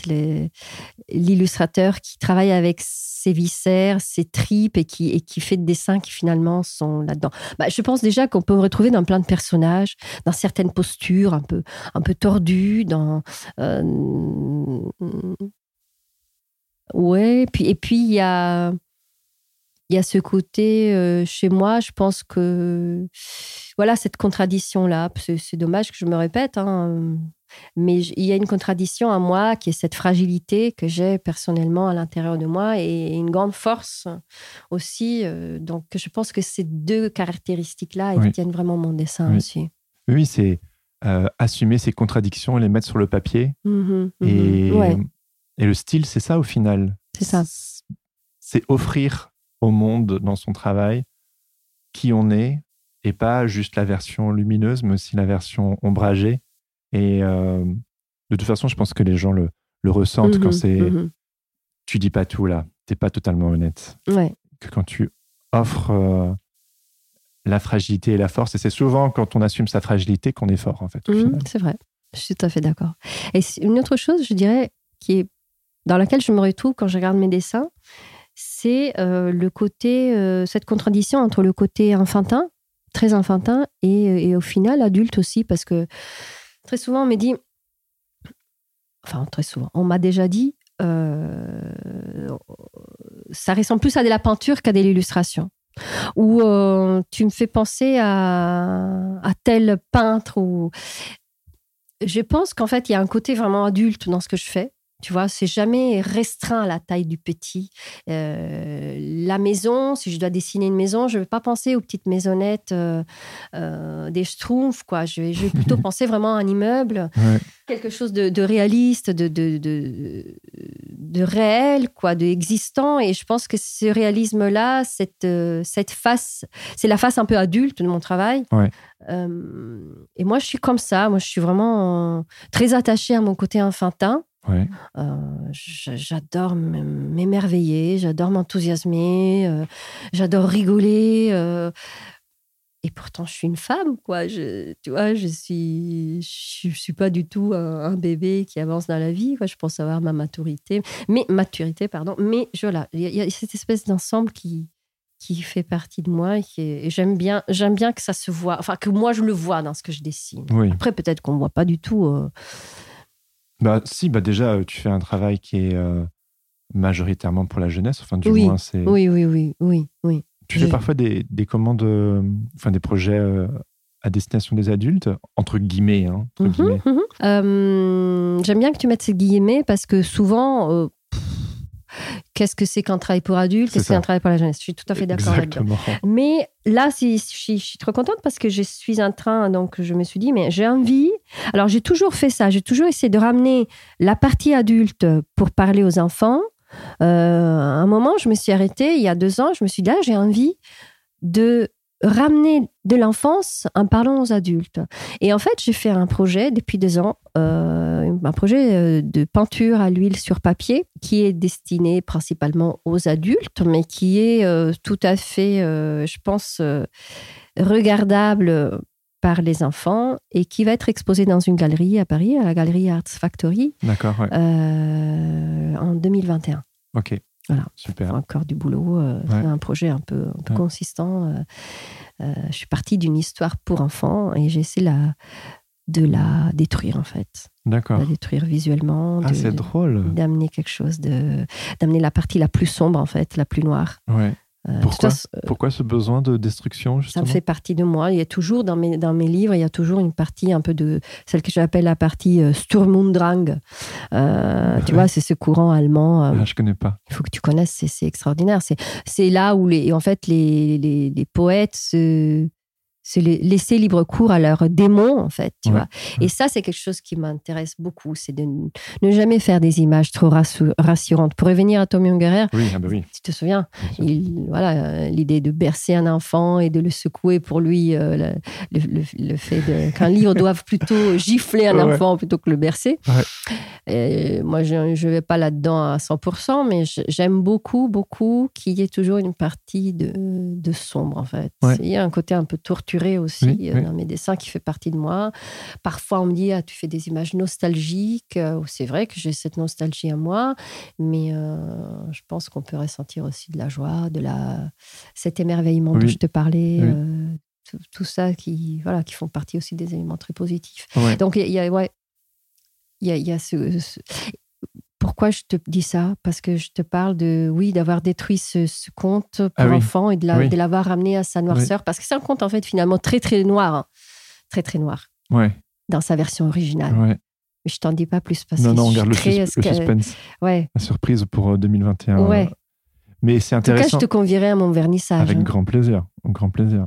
l'illustrateur qui travaille avec ses viscères, ses tripes et qui, fait des dessins qui finalement sont là-dedans. Bah, je pense déjà qu'on peut retrouver dans plein de personnages, dans certaines postures un peu, un peu tordues, dans. Euh, ouais, et puis il y a il y a ce côté euh, chez moi, je pense que voilà cette contradiction là. C'est dommage que je me répète, hein, mais il y a une contradiction à moi qui est cette fragilité que j'ai personnellement à l'intérieur de moi et une grande force aussi. Euh, donc je pense que ces deux caractéristiques là elles tiennent vraiment mon dessin aussi. Oui, c'est euh, assumer ces contradictions et les mettre sur le papier. Mmh mmh et, et le style, c'est ça au final? C'est ça. C'est offrir au monde dans son travail, qui on est, et pas juste la version lumineuse, mais aussi la version ombragée. Et euh, de toute façon, je pense que les gens le, le ressentent quand mhm, c'est. Mhm. Tu dis pas tout là, t'es pas totalement honnête. Ouais. Que quand tu offres euh, la fragilité et la force, et c'est souvent quand on assume sa fragilité qu'on est fort, en fait. Mhm, c'est vrai, je suis tout à fait d'accord. Et une autre chose, je dirais, qui est dans laquelle je me retrouve quand je regarde mes dessins, c'est euh, le côté, euh, cette contradiction entre le côté enfantin, très enfantin, et, au final adulte aussi, parce que très souvent on me dit, enfin très souvent, on m'a déjà dit, euh, ça ressemble plus à de la peinture qu'à de l'illustration. Ou tu me fais penser à, à tel peintre. Ou... Je pense qu'en fait, il y a un côté vraiment adulte dans ce que je fais. Tu vois, c'est jamais restreint à la taille du petit. Euh, la maison, si je dois dessiner une maison, je ne vais pas penser aux petites maisonnettes euh, euh, des Schtroumpfs, quoi. Je vais, plutôt penser vraiment à un immeuble, quelque chose de, réaliste, de, de, de, réel, quoi, de existant. Et je pense que ce réalisme-là, cette, cette face, c'est la face un peu adulte de mon travail. et moi, je suis comme ça. Moi, je suis vraiment très attachée à mon côté enfantin. Euh, j'adore m'émerveiller, j'adore m'enthousiasmer, euh, j'adore rigoler. Euh, et pourtant, je suis une femme, quoi. Je, tu vois, je suis, je, suis pas du tout un, bébé qui avance dans la vie. Quoi. Je pense avoir ma maturité, mais maturité, pardon. Mais voilà, il y, a cette espèce d'ensemble qui qui fait partie de moi et, j'aime bien, j'aime bien que ça se voit, enfin que moi je le vois dans ce que je dessine. Après, peut-être qu'on voit pas du tout. Bah, si, bah déjà, euh, tu fais un travail qui est euh, majoritairement pour la jeunesse. Enfin, du moins, c'est. Oui, oui, oui, oui, oui. Tu fais parfois des, des commandes, euh, enfin, des projets à destination des adultes, entre guillemets. Hein, mhm, guillemets. Mhm. J'aime bien que tu mettes ces guillemets parce que souvent, qu'est-ce que c'est qu'un travail pour adultes, C'est qu'est-ce qu'un ça. travail pour la jeunesse. Je suis tout à fait d'accord là-dedans. Mais là, je suis, je suis trop contente parce que je suis en train, donc je me suis dit, mais j'ai envie. Alors, j'ai toujours fait ça. J'ai toujours essayé de ramener la partie adulte pour parler aux enfants. Euh, à un moment, je me suis arrêtée, il y a deux ans, je me suis dit, là, j'ai envie de ramener de l'enfance en parlant aux adultes. Et en fait, j'ai fait un projet depuis deux ans, euh, un projet euh, de peinture à l'huile sur papier qui est destiné principalement aux adultes, mais qui est euh, tout à fait, euh, je pense, regardable par les enfants et qui va être exposé dans une galerie à Paris, à la galerie Arts Factory, ouais. en 2021. Ok. Voilà. Super. Encore du boulot, euh, Ouais. un projet un peu, un peu Ouais. consistant. euh, euh, je suis partie d'une histoire pour enfants et j'ai essayé la, de la détruire en fait, D'accord. la détruire visuellement, Ah, c'est drôle. d'amener quelque chose de, d'amener la partie la plus sombre en fait, la plus noire. Ouais. Euh, Pourquoi façon, euh, Pourquoi ce besoin de destruction, ça justement fait partie de moi. Il y a toujours dans mes, dans mes livres, il y a toujours une partie un peu de celle que j'appelle la partie euh, Sturm und Drang. Euh, Tu Ouais. vois, c'est ce courant allemand. euh, Ah, je connais pas. il faut que tu connaisses, c'est, extraordinaire. C'est, c'est là où les, en fait les, les, les poètes se, se la- laissaient libre cours à leurs démons, en fait. Tu Ouais. vois. Et ça, c'est quelque chose qui m'intéresse beaucoup, c'est de ne jamais faire des images trop rassu- rassurantes. Pour revenir à Tommy Ungerer, Oui, ah bah oui. tu te souviens, il, voilà, euh, l'idée de bercer un enfant et de le secouer pour lui, euh, le, le- le- le fait qu'un livre doive plutôt gifler un Ouais, enfant plutôt que le bercer. Ouais. Et moi, je ne vais pas là-dedans à 100%, mais j'aime beaucoup, beaucoup qu'il y ait toujours une partie de, de sombre, en fait. Il y a un côté un peu torturé aussi Oui, euh, oui. dans mes dessins qui fait partie de moi. Parfois, on me dit, ah, tu fais des images nostalgiques. Euh, C'est vrai que j'ai cette nostalgie à moi, mais euh, je pense qu'on peut ressentir aussi de la joie, de la, cet émerveillement dont je te parlais. Euh, tout, tout ça qui, voilà, qui font partie aussi des éléments très positifs. Ouais. Donc, il y a- il y a, ouais, il y a, il y a ce, ce- Pourquoi je te dis ça? Parce que je te parle de, oui, d'avoir détruit ce, ce conte pour Ah oui. enfants et de, la- Oui. l'avoir ramené à sa noirceur. Parce que c'est un conte, en fait, finalement, très, très noir. hein. Très, très noir Ouais. dans sa version originale. ouais. Mais je t'en dis pas plus parce Non, que non, on je garde le, suis très sus- le suspense. Ouais. La surprise pour euh, 2021. Ouais. Mais c'est En tout cas, je intéressant. te convierai à mon vernissage. Avec hein. grand plaisir. Grand plaisir.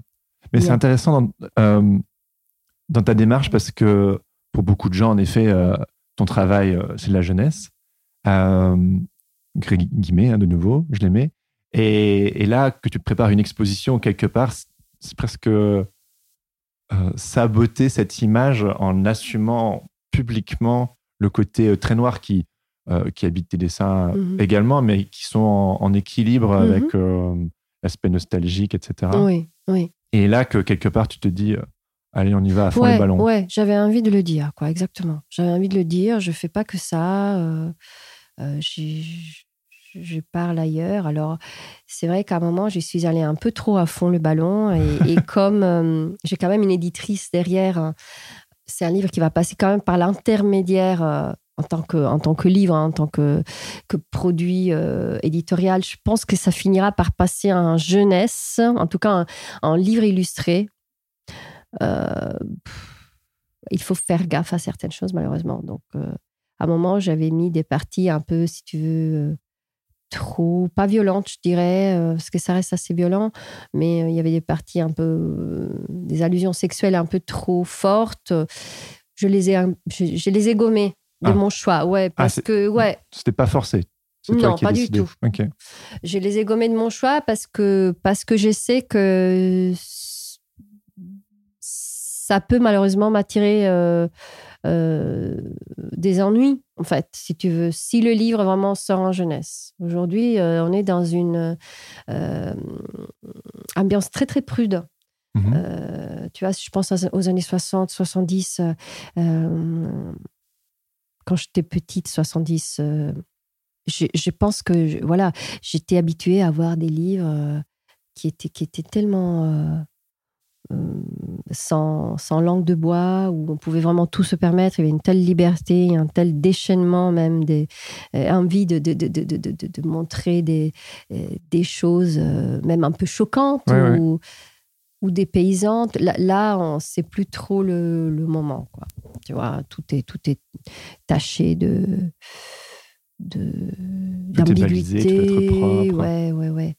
Mais c'est intéressant dans, euh, dans ta démarche parce que pour beaucoup de gens, en effet, euh, ton travail, euh, c'est de la jeunesse. Euh, gui- guillemets, hein, de nouveau, je les mets. Et, et là, que tu prépares une exposition quelque part, c'est- presque euh, saboter cette image en assumant publiquement le côté euh, très noir qui, euh, qui habite tes dessins Mhm. également, mais qui sont en, en équilibre Mhm. avec euh, l'aspect nostalgique, etc. Oui, oui. Et là, que quelque part, tu te dis, allez, on y va à fond ouais, les ballons. Ouais, j'avais envie de le dire, quoi, exactement. J'avais envie de le dire. Je fais pas que ça. euh, je parle ailleurs. Alors, c'est vrai qu'à un moment, j'y suis allée un peu trop à fond le ballon. Et, et comme euh, j'ai quand même une éditrice derrière, hein, c'est un livre qui va passer quand même par l'intermédiaire. euh, en tant que, en tant que livre, hein, en tant que, que produit euh, éditorial, je pense que ça finira par passer en jeunesse, en tout cas en, livre illustré. Euh, pff, il faut faire gaffe à certaines choses, malheureusement. Donc, euh, à un moment, j'avais mis des parties un peu, si tu veux, euh, trop, pas violentes, je dirais, euh, parce que ça reste assez violent, mais euh, il y avait des parties un peu, des allusions sexuelles un peu trop fortes. Je les ai, je, je les ai gommées de Ah. mon choix, ouais, parce c'est- que, ouais, C'était pas forcé. Non, pas du tout. Ok. je les ai gommés de mon choix parce que, parce que je sais que ça peut malheureusement m'attirer euh, euh, des ennuis, en fait, si tu veux. Si le livre vraiment sort en jeunesse. Aujourd'hui, euh, on est dans une euh, ambiance très, très prude. Mhm. Tu vois, je pense aux- années 60, 70, euh, euh, quand j'étais petite, 70, euh, je, je pense que je- voilà, j'étais habituée à voir des livres qui, étaient, qui étaient tellement sans, sans langue de bois, où on pouvait vraiment tout se permettre. Il y avait une telle liberté, un tel déchaînement même, des, euh, envie de, de, de, de, montrer des, euh, des choses euh, même un peu choquantes Ouais, ouais. ou, ou dépaysantes. Là, là on sait plus trop le, le moment. Quoi. Tu vois, tout est, tout est taché de d'ambiguïté. Ouais, ouais, ouais.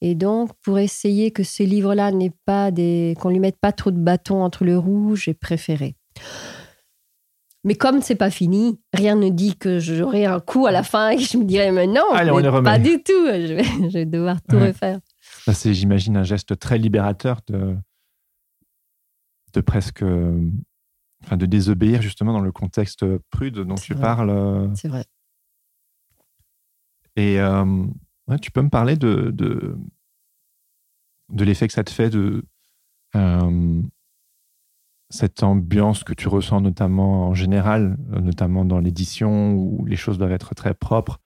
Et donc, pour essayer que ce livre-là n'ait pas des. qu'on lui mette pas trop de bâtons entre le rouge, j'ai préféré. Mais comme c'est pas fini, rien ne dit que j'aurai un coup à la fin et que je me dirais mais non, pas du tout, je vais, devoir tout refaire. Ça, c'est, j'imagine, un geste très libérateur de, de presque. Enfin, de désobéir justement dans le contexte prude dont tu parles. C'est vrai. Et euh, tu peux me parler de, de, l'effet que ça te fait de euh, cette ambiance que tu ressens notamment en général, notamment dans l'édition où les choses doivent être très propres?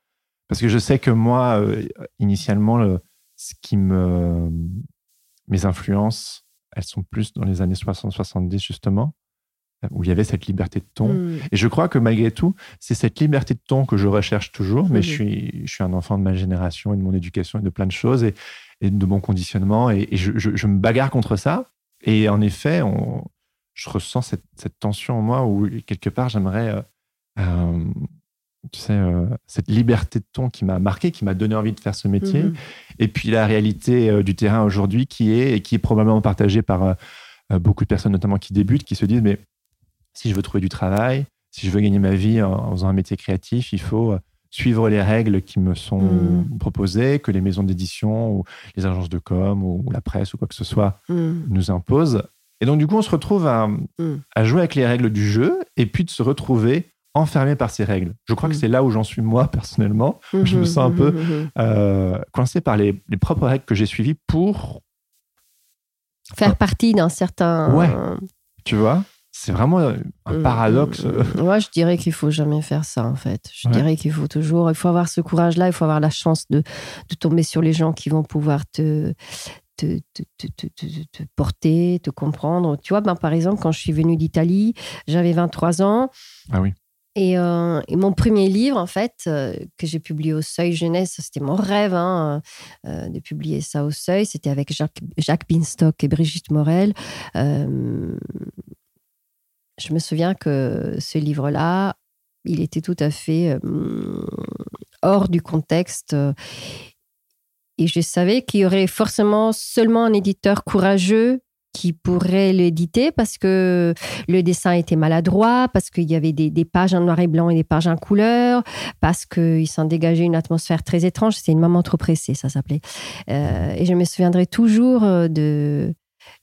Parce que je sais que moi, euh, initialement, ce qui me. Mes influences, elles sont plus dans les années 60-70, justement où il y avait cette liberté de ton. Mm. Et je crois que malgré tout, c'est cette liberté de ton que je recherche toujours, mais je, suis, je suis un enfant de ma génération et de mon éducation et de plein de choses et, de mon conditionnement. Et, je, me bagarre contre ça. Et en effet, on, je ressens cette, tension en moi où, quelque part, j'aimerais, euh, euh, tu sais, euh, cette liberté de ton qui m'a marqué, qui m'a donné envie de faire ce métier. Mm-hmm. Et puis la réalité du terrain aujourd'hui qui est, et qui est probablement partagée par beaucoup de personnes, notamment qui débutent, qui se disent, mais si je veux trouver du travail, si je veux gagner ma vie en, faisant un métier créatif, il faut euh, suivre les règles qui me sont mm. proposées, que les maisons d'édition ou les agences de com ou, la presse ou quoi que ce soit mm. nous imposent. Et donc, du coup, on se retrouve mm. à, jouer avec les règles du jeu et puis de se retrouver enfermé par ces règles. Je crois que c'est là où j'en suis moi personnellement. Mm-hmm, je me sens un peu mm-hmm, mm-hmm. Euh, coincé par les, les, propres règles que j'ai suivies pour faire partie d'un certain. Ouais. Tu vois? C'est vraiment un mm, paradoxe. Moi, je dirais qu'il faut jamais faire ça, en fait. Je dirais qu'il faut toujours, il faut avoir ce courage-là, il faut avoir la chance de, de tomber sur les gens qui vont pouvoir te, te, te, te, te, porter, te comprendre. Tu vois, ben, par exemple, quand je suis venue d'Italie, j'avais 23 ans. Ah oui. Et, euh, et, mon premier livre, en fait, euh, que j'ai publié au Seuil Jeunesse, c'était mon rêve hein, euh, de publier ça au Seuil. C'était avec Jacques, Jacques Binstock et Brigitte Morel je me souviens que ce livre-là, il était tout à fait euh, hors du contexte. Et je savais qu'il y aurait forcément seulement un éditeur courageux qui pourrait l'éditer parce que le dessin était maladroit, parce qu'il y avait des, pages en noir et blanc et des pages en couleur, parce qu'il s'en dégageait une atmosphère très étrange. C'était une maman trop pressée, ça s'appelait. Euh, et je me souviendrai toujours euh,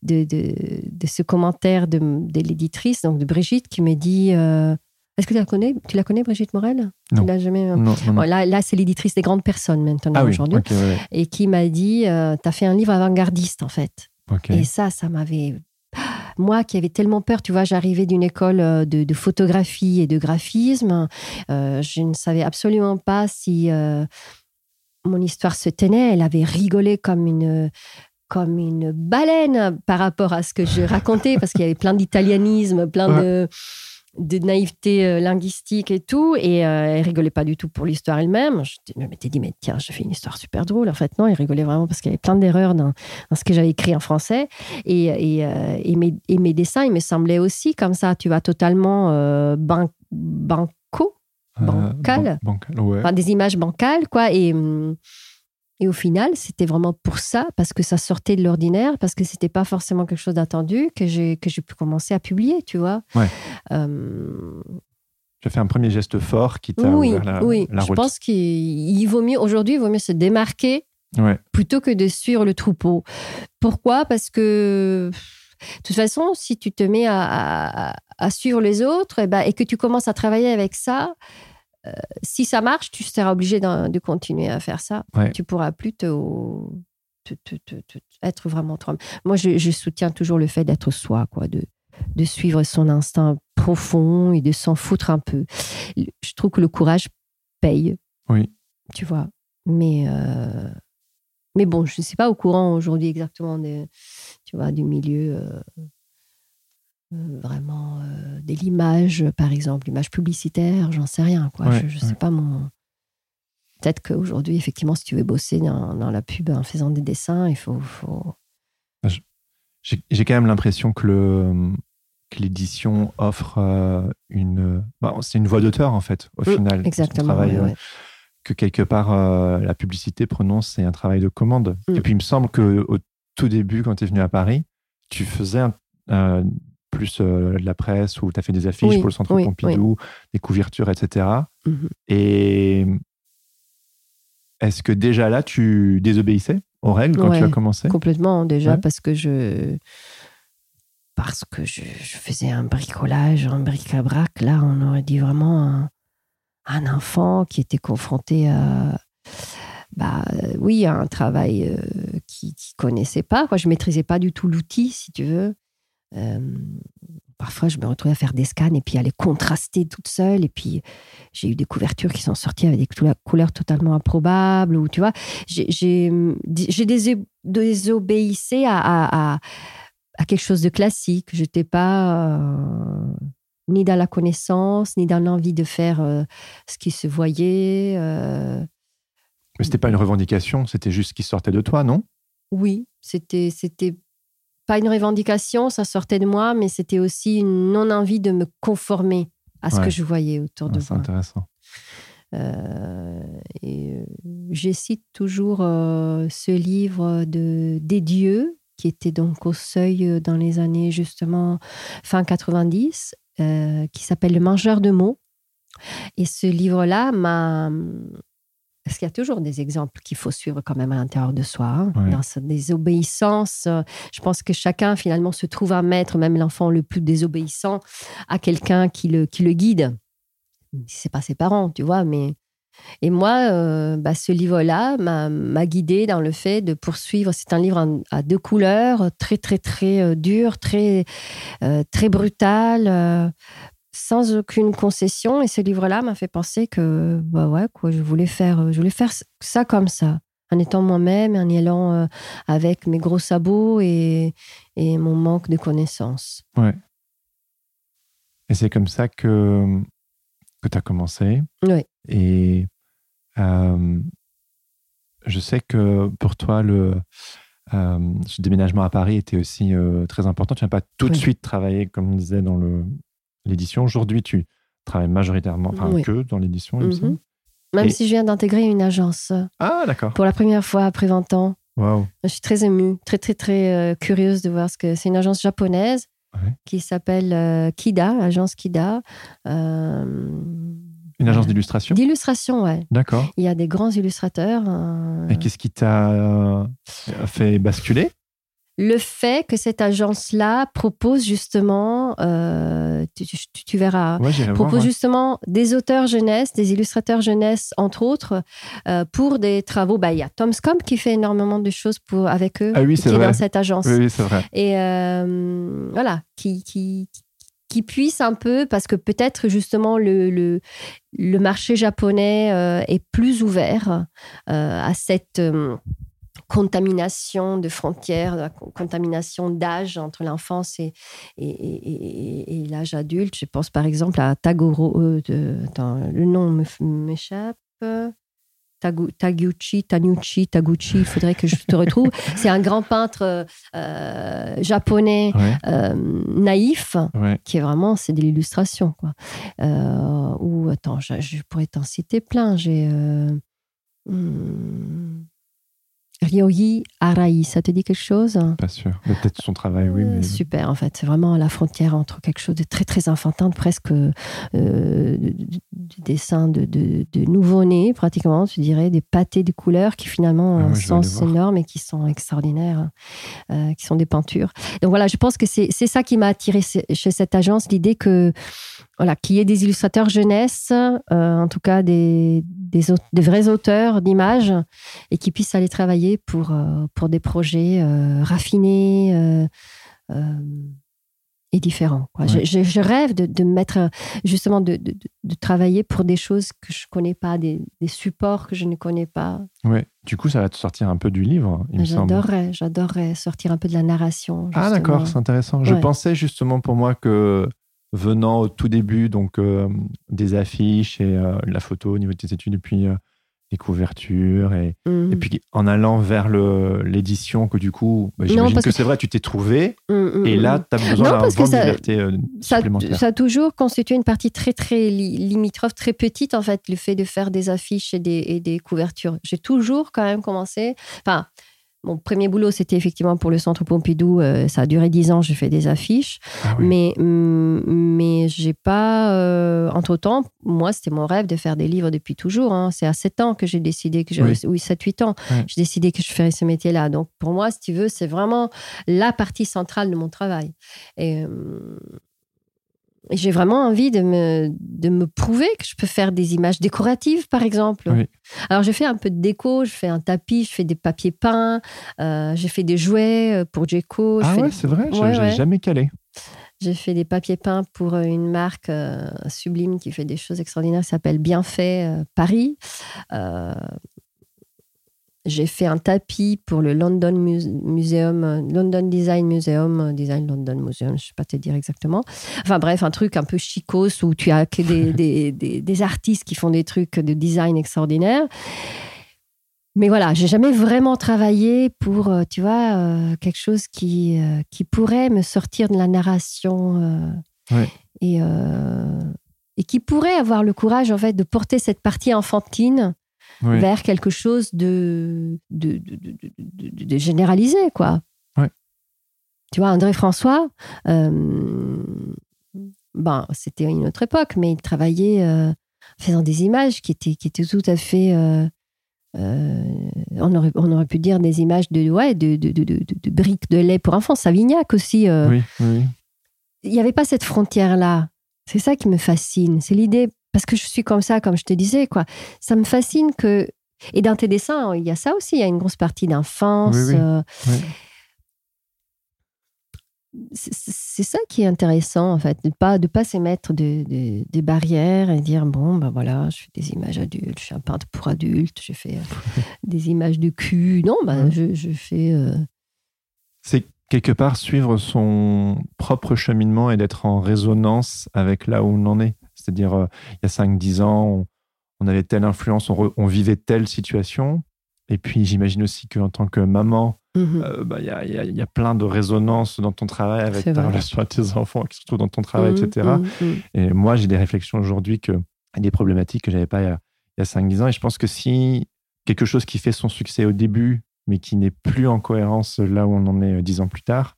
de, de, de, ce commentaire de, de l'éditrice, donc de Brigitte, qui me dit euh, Est-ce que tu la connais Tu la connais, Brigitte Morel? Non. jamais... Euh, non, là, là c'est l'éditrice des grandes personnes maintenant, ah aujourd'hui. Et qui m'a dit euh, Tu as fait un livre avant-gardiste, en fait. Et ça, ça m'avait moi qui avais tellement peur, tu vois, j'arrivais d'une école de, de, photographie et de graphisme, je ne savais absolument pas si mon histoire se tenait. Elle avait rigolé comme une, comme une baleine par rapport à ce que je racontais, parce qu'il y avait plein d'italianisme, plein de, de, naïveté euh, linguistique et tout. Et euh, elle rigolait pas du tout pour l'histoire elle-même. Je me m'étais dit, mais tiens, je fais une histoire super drôle. En fait, non, elle rigolait vraiment parce qu'il y avait plein d'erreurs dans, ce que j'avais écrit en français. Et, et, euh, et, mes, et, mes, dessins, ils me semblaient aussi comme ça, tu vois, totalement banco, bancal. enfin, des images bancales, quoi. Et. Hum, et au final, c'était vraiment pour ça, parce que ça sortait de l'ordinaire, parce que c'était pas forcément quelque chose d'attendu, que j'ai que j'ai pu commencer à publier, tu vois. Ouais. Euh... Tu as fait un premier geste fort qui t'a oui, ouvert la, oui. Je pense qu'il vaut mieux aujourd'hui, il vaut mieux se démarquer plutôt que de suivre le troupeau. Pourquoi? Parce que de toute façon, si tu te mets à, à, suivre les autres et, eh ben, et que tu commences à travailler avec ça, si ça marche, tu seras obligé de, continuer à faire ça. Tu pourras plus te, être vraiment toi. Moi, je, soutiens toujours le fait d'être soi, quoi, de, de suivre son instinct profond et de s'en foutre un peu. Je trouve que le courage paye. Oui. Tu vois. Mais, euh, mais bon, je ne suis pas au courant aujourd'hui exactement de, tu vois, du milieu. Euh, euh, vraiment euh, de l'image, par exemple, l'image publicitaire, j'en sais rien. Quoi. je ne sais pas mon. Peut-être qu'aujourd'hui, effectivement, si tu veux bosser dans, la pub en faisant des dessins, il faut. faut... J'ai quand même l'impression que le, que l'édition offre euh, une. bah, c'est une voix d'auteur, en fait, au Mm, final. Exactement. Travail, euh, ouais. Que quelque part, euh, la publicité prononce, c'est un travail de commande. Mm. Et puis, il me semble que au tout début, quand tu es venu à Paris, tu faisais un- euh, plus euh, de la presse ou tu as fait des affiches Oui, pour le Centre oui, Pompidou, des couvertures, etc. Mhm. Et est-ce que déjà là, tu désobéissais aux règles quand tu as commencé? Complètement, déjà, Ouais. parce que je. Parce que je, je faisais un bricolage, un bric-à-brac. Là, on aurait dit vraiment un, un enfant qui était confronté à. Bah, euh, oui, à un travail euh, qui ne connaissait pas. Quoi. Je ne maîtrisais pas du tout l'outil, si tu veux. Euh, parfois, je me retrouvais à faire des scans et puis à les contraster toute seule. Et puis, j'ai eu des couvertures qui sont sorties avec des couleurs, totalement improbables. Ou, tu vois, j'ai désobéissé à, à, à, à quelque chose de classique. Je n'étais pas euh, ni dans la connaissance, ni dans l'envie de faire euh, ce qui se voyait. euh. Mais c'était pas une revendication, c'était juste ce qui sortait de toi, non? Oui, c'était c'était pas une revendication, ça sortait de moi, mais c'était aussi une non-envie de me conformer à ce Ouais. que je voyais autour de Ouais, C'est moi. intéressant. Euh, et euh, je cite toujours euh, ce livre de des dieux qui était donc au seuil euh, dans les années justement fin 90, euh, qui s'appelle Le Mangeur de mots. Et ce livre-là m'a parce qu'il y a toujours des exemples qu'il faut suivre quand même à l'intérieur de soi, hein, Ouais. dans sa désobéissance. euh, Je pense que chacun finalement se trouve un maître, même l'enfant le plus désobéissant, à quelqu'un qui le, qui le guide. Si c'est pas ses parents, tu vois, mais et moi, euh, bah, ce livre-là m'a guidée dans le fait de poursuivre. C'est un livre à deux couleurs, très très très euh, dur, très euh, très brutal, sans aucune concession. Et ce livre-là m'a fait penser que bah ouais quoi, je voulais faire, je voulais faire ça comme ça, en étant moi-même, en y allant euh, avec mes gros sabots et, et mon manque de connaissances. Et c'est comme ça que, que tu as commencé. Oui. Et euh, je sais que pour toi, le, euh, ce déménagement à Paris était aussi euh, très important. Tu n'as pas tout de suite travaillé, comme on disait, dans le- l'édition. Aujourd'hui, tu travailles majoritairement, enfin Oui. que dans l'édition, Mhm. Même Et- si je viens d'intégrer une agence euh, Ah, d'accord. pour la première fois après 20 ans. Waouh. Je suis très émue, très, très, très euh, curieuse de voir ce que c'est une agence japonaise Ouais. qui s'appelle euh, Kida, l'agence Kida. Euh, Une agence d'illustration? D'illustration, ouais. D'accord. Il y a des grands illustrateurs. euh, Et qu'est-ce qui t'a fait basculer? Le fait que cette agence-là propose justement, euh, tu, tu- tu verras, Ouais, voir. propose ouais. justement des auteurs jeunesse, des illustrateurs jeunesse, entre autres, euh, pour des travaux. Bah, il y a Tom Scomp qui fait énormément de choses pour, avec eux, Ah oui, qui est dans cette agence. Oui, oui, c'est vrai. et euh, voilà, qui, qui, qui puisse un peu, parce que peut-être justement le, le, le marché japonais est plus ouvert à cette contamination de frontières, la co- contamination d'âge entre l'enfance et, et, et- et- et l'âge adulte. Je pense par exemple à Tagoro, euh, de- attends, le nom m'échappe. Tagu- Taguchi, Tanuchi, Taguchi, il faudrait que je te retrouve. C'est un grand peintre euh, japonais Ouais, euh, naïf ouais. qui est vraiment, c'est de l'illustration. quoi. Euh, ou, attends, je, je pourrais t'en citer plein. J'ai. Hmm, Ryohi Arai, ça te dit quelque chose? Pas sûr. Peut-être son travail, oui. Euh, Mais... Super, en fait. C'est vraiment à la frontière entre quelque chose de très, très enfantin, de presque euh, du, dessin de, de, de nouveau-né, pratiquement, tu dirais, des pâtés de couleurs qui finalement Ah ont un sens énorme et qui sont extraordinaires, euh, qui sont des peintures. Donc voilà, je pense que c'est c'est ça qui m'a attiré chez cette agence, l'idée que voilà, qu'il y ait des illustrateurs jeunesse, euh, en tout cas des, des, vrais auteurs d'images, et qui puissent aller travailler pour, euh, pour des projets euh, raffinés et différents. quoi. Ouais. Je, je- je rêve de, de me mettre, justement, de, de, de travailler pour des choses que je ne connais pas, des, des supports que je ne connais pas. Ouais. Du coup, ça va te sortir un peu du livre, il me semble. J'adorerais, j'adorerais sortir un peu de la narration. Ah d'accord, c'est intéressant. Je Ouais. pensais justement pour moi que venant au tout début donc euh, des affiches et euh, la photo au niveau de tes études et puis euh, les couvertures et, et puis en allant vers l'édition que du coup, bah, j'imagine que, que- c'est vrai, tu t'es trouvé Mhm, et mhm. là, tu as besoin Non, d'un parce que vent de ça- liberté euh, ça, ça a toujours constitué une partie très très li- limitrophe, très petite en fait, le fait de faire des affiches et des, et des couvertures. J'ai toujours quand même commencé. Enfin, mon premier boulot c'était effectivement pour le Centre Pompidou. euh, ça a duré dix ans. J'ai fait des affiches, Ah oui. mais hum, mais j'ai pas. entre temps, moi c'était mon rêve de faire des livres depuis toujours. hein. C'est à 7 ans que j'ai décidé que je, Oui. oui, 7-8 ans, Ouais. j'ai décidé que je ferais ce métier-là. Donc pour moi, si tu veux, c'est vraiment la partie centrale de mon travail. Et et j'ai vraiment envie de me, de me prouver que je peux faire des images décoratives, par exemple. Oui. Alors, j'ai fait un peu de déco, je fais un tapis, je fais des papiers peints, euh, j'ai fait des jouets euh, pour Jeco. je Ah fais ouais, des- c'est vrai, je- Ouais, j'ai ouais. jamais calé. J'ai fait des papiers peints pour euh, une marque euh, sublime qui fait des choses extraordinaires qui s'appelle Bienfait euh, Paris. J'ai fait un tapis pour le London Muse- Museum, euh, London Design Museum, euh, Design London Museum, je ne sais pas te dire exactement. Enfin bref, un truc un peu chicos où tu as que des, des, des- des artistes qui font des trucs de design extraordinaires. Mais voilà, j'ai jamais vraiment travaillé pour, euh, tu vois, euh, quelque chose qui, euh, qui pourrait me sortir de la narration euh, Ouais. et, et qui pourrait avoir le courage, en fait, de porter cette partie enfantine Oui. vers quelque chose de, de, de, de- de- de- de généralisé, quoi. Tu vois, André François, euh, ben, c'était une autre époque, mais il travaillait euh, en faisant des images qui étaient, qui étaient tout à fait. euh, euh, on, aurait, on aurait pu dire des images de, ouais, de, de, de, de- de briques de lait pour enfants. Savignac aussi. euh, Oui, oui, oui. il n'y avait pas cette frontière-là. C'est ça qui me fascine. C'est l'idée, parce que je suis comme ça, comme je te disais, quoi. Ça me fascine que. Et dans tes dessins, il y a ça aussi. Il y a une grosse partie d'enfance. Oui, oui. euh, Oui. c'est- ça qui est intéressant, en fait, de pas de pas s'émettre de, de- des barrières et dire bon, ben voilà, je fais des images adultes, je suis un peintre pour adultes, je fais des images de cul. Non, ben, Ouais. je, je fais. euh, C'est quelque part suivre son propre cheminement et d'être en résonance avec là où on en est. C'est-à-dire, euh, il y a 5-10 ans, on, on avait telle influence, on, re- on vivait telle situation. Et puis, j'imagine aussi qu'en tant que maman, mhm. euh, bah, il y, a, y a- y a plein de résonances dans ton travail avec ta vrai. relation à tes enfants qui se trouvent dans ton travail, Mhm, etc. mhm. Et moi, j'ai des réflexions aujourd'hui que des problématiques que j'avais pas il y a, a 5-10 ans. Et je pense que si quelque chose qui fait son succès au début, mais qui n'est plus en cohérence là où on en est euh, 10 ans plus tard,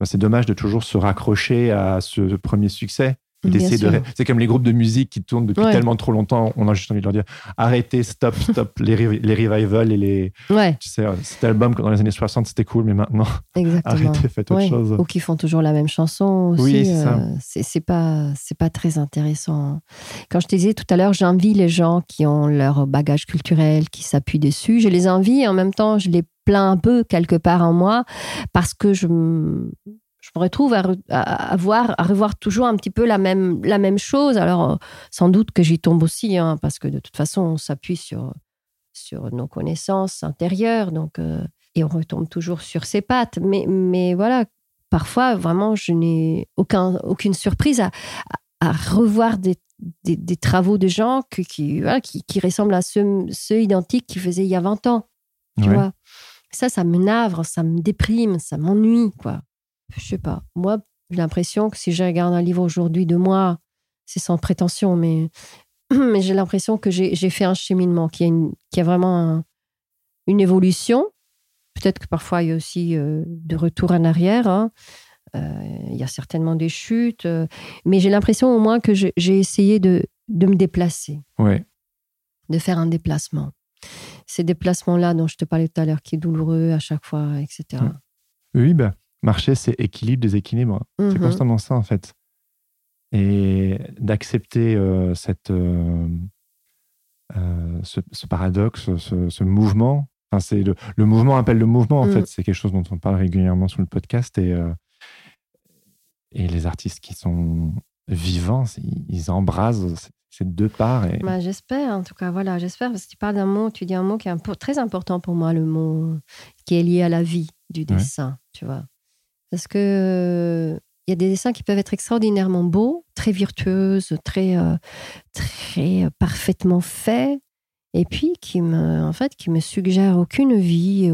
bah, c'est dommage de toujours se raccrocher à ce premier succès. D'essayer de C'est comme les groupes de musique qui tournent depuis Ouais. tellement trop longtemps. On a juste envie de leur dire arrêtez, stop, stop, les, revi- les revivals et les. Ouais, Tu sais, euh, cet album dans les années 60, c'était cool, mais maintenant, exactement. arrêtez, faites autre chose. Ou qui font toujours la même chanson aussi. Oui, c'est euh, pas, c'est pas très intéressant. Quand je te disais tout à l'heure, j'envie les gens qui ont leur bagage culturel, qui s'appuient dessus. Je les envie et en même temps, je les plains un peu quelque part en moi parce que je, je me retrouve à, re- à, à voir, à revoir toujours un petit peu la même, la même chose. Alors, euh, sans doute que j'y tombe aussi, hein, parce que de toute façon, on s'appuie sur, sur nos connaissances intérieures. Donc, euh, et on retombe toujours sur ses pattes. Mais, mais voilà, parfois, vraiment, je n'ai aucun, aucune surprise à, revoir des, des, des travaux de gens qui, voilà, qui, qui ressemblent à ceux, ceux identiques qu'ils faisaient il y a 20 ans. Tu Ouais. vois ça, ça me navre, ça me déprime, ça m'ennuie, quoi. Je sais pas. Moi, j'ai l'impression que si je regarde un livre aujourd'hui de moi, c'est sans prétention, mais, mais j'ai l'impression que j'ai fait un cheminement, qu'il y a, y vraiment un- une évolution. Peut-être que parfois, il y a aussi euh, de retour en arrière. hein. Euh, il y a certainement des chutes. euh, mais j'ai l'impression au moins que j'ai essayé de, de me déplacer Ouais. de faire un déplacement. Ces déplacements-là dont je te parlais tout à l'heure, qui est douloureux à chaque fois, etc. Mm. Oui, bah, marcher, c'est équilibre, déséquilibre. C'est Mhm. constamment ça, en fait. Et d'accepter euh, cette, euh, euh, ce, ce paradoxe, ce, ce mouvement. Enfin, c'est le, le mouvement appelle le mouvement, en Mm. fait. C'est quelque chose dont on parle régulièrement sur le podcast. Et, et les artistes qui sont vivants, ils embrasent ces- deux parts. Et... Bah, j'espère, en tout cas, voilà, j'espère, parce que tu parles d'un mot, tu dis un mot qui est très important pour moi, le mot qui est lié à la vie du dessin, tu vois. Parce que euh, il y a des dessins qui peuvent être extraordinairement beaux, très virtueuses, très, euh, très euh, parfaitement faits, et puis qui me, en fait, qui me suggère aucune vie.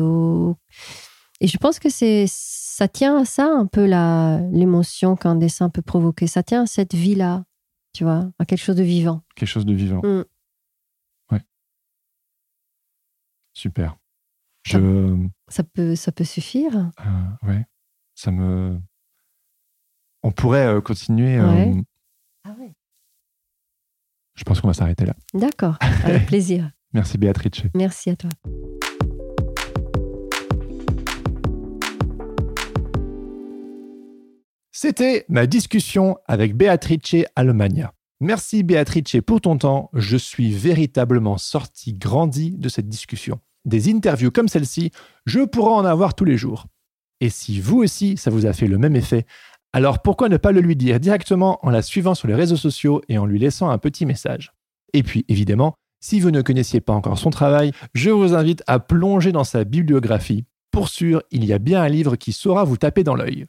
Et je pense que c'est, ça tient à ça un peu la, l'émotion qu'un dessin peut provoquer. Ça tient à cette vie-là, tu vois, à quelque chose de vivant. Quelque chose de vivant. Mm. Ouais. Super. Je, Ça peut, ça peut suffire. euh, ouais, ça me. On pourrait euh, continuer. euh, Ouais. Ah ouais. je pense qu'on va s'arrêter là. D'accord, avec plaisir. Merci Béatrice. Merci à toi. C'était ma discussion avec Beatrice Almagna. Merci Beatrice pour ton temps. Je suis véritablement sorti grandi de cette discussion. Des interviews comme celle-ci, je pourrais en avoir tous les jours. Et si vous aussi, ça vous a fait le même effet, alors pourquoi ne pas le lui dire directement en la suivant sur les réseaux sociaux et en lui laissant un petit message? Et puis évidemment, si vous ne connaissiez pas encore son travail, je vous invite à plonger dans sa bibliographie. Pour sûr, il y a bien un livre qui saura vous taper dans l'œil.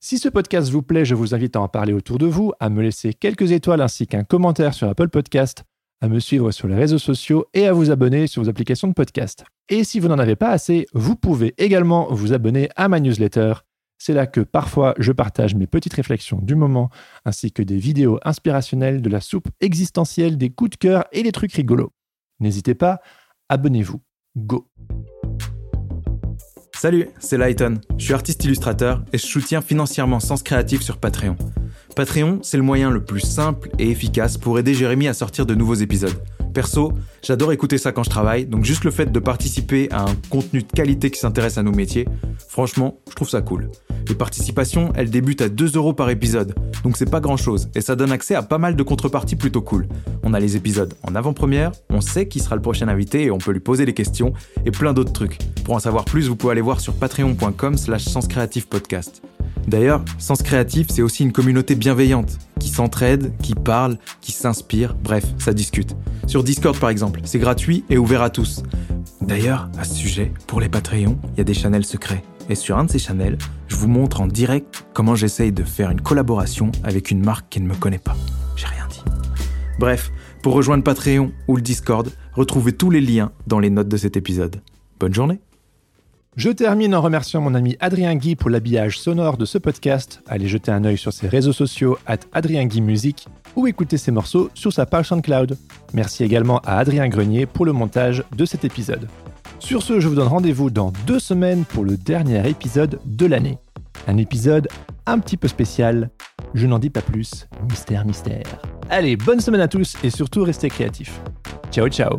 Si ce podcast vous plaît, je vous invite à en parler autour de vous, à me laisser quelques étoiles ainsi qu'un commentaire sur Apple Podcast, à me suivre sur les réseaux sociaux et à vous abonner sur vos applications de podcast. Et si vous n'en avez pas assez, vous pouvez également vous abonner à ma newsletter. C'est là que parfois je partage mes petites réflexions du moment, ainsi que des vidéos inspirationnelles de la soupe existentielle, des coups de cœur et des trucs rigolos. N'hésitez pas, abonnez-vous. Go Salut, c'est Lighton. Je suis artiste illustrateur et je soutiens financièrement Sens Créatif sur Patreon. Patreon, c'est le moyen le plus simple et efficace pour aider Jérémy à sortir de nouveaux épisodes. Perso, j'adore écouter ça quand je travaille, donc juste le fait de participer à un contenu de qualité qui s'intéresse à nos métiers, franchement, je trouve ça cool. Les participations, elles débutent à 2 euros par épisode, donc c'est pas grand chose, et ça donne accès à pas mal de contreparties plutôt cool. On a les épisodes en avant-première, on sait qui sera le prochain invité et on peut lui poser des questions, et plein d'autres trucs. Pour en savoir plus, vous pouvez aller voir sur patreon.com slash podcast. D'ailleurs, Sens Créatif, c'est aussi une communauté bienveillante, qui s'entraide, qui parle, qui s'inspire, bref, ça discute. Sur Discord par exemple, c'est gratuit et ouvert à tous. D'ailleurs, à ce sujet, pour les Patreons, il y a des channels secrets. Et sur un de ces channels, je vous montre en direct comment j'essaye de faire une collaboration avec une marque qui ne me connaît pas. J'ai rien dit. Bref, pour rejoindre Patreon ou le Discord, retrouvez tous les liens dans les notes de cet épisode. Bonne journée Je termine en remerciant mon ami Adrien Guy pour l'habillage sonore de ce podcast. Allez jeter un œil sur ses réseaux sociaux at Adrien Guy Musique ou écouter ses morceaux sur sa page SoundCloud. Merci également à Adrien Grenier pour le montage de cet épisode. Sur ce, je vous donne rendez-vous dans deux semaines pour le dernier épisode de l'année. Un épisode un petit peu spécial. Je n'en dis pas plus. Mystère, mystère. Allez, bonne semaine à tous et surtout restez créatifs. Ciao, ciao.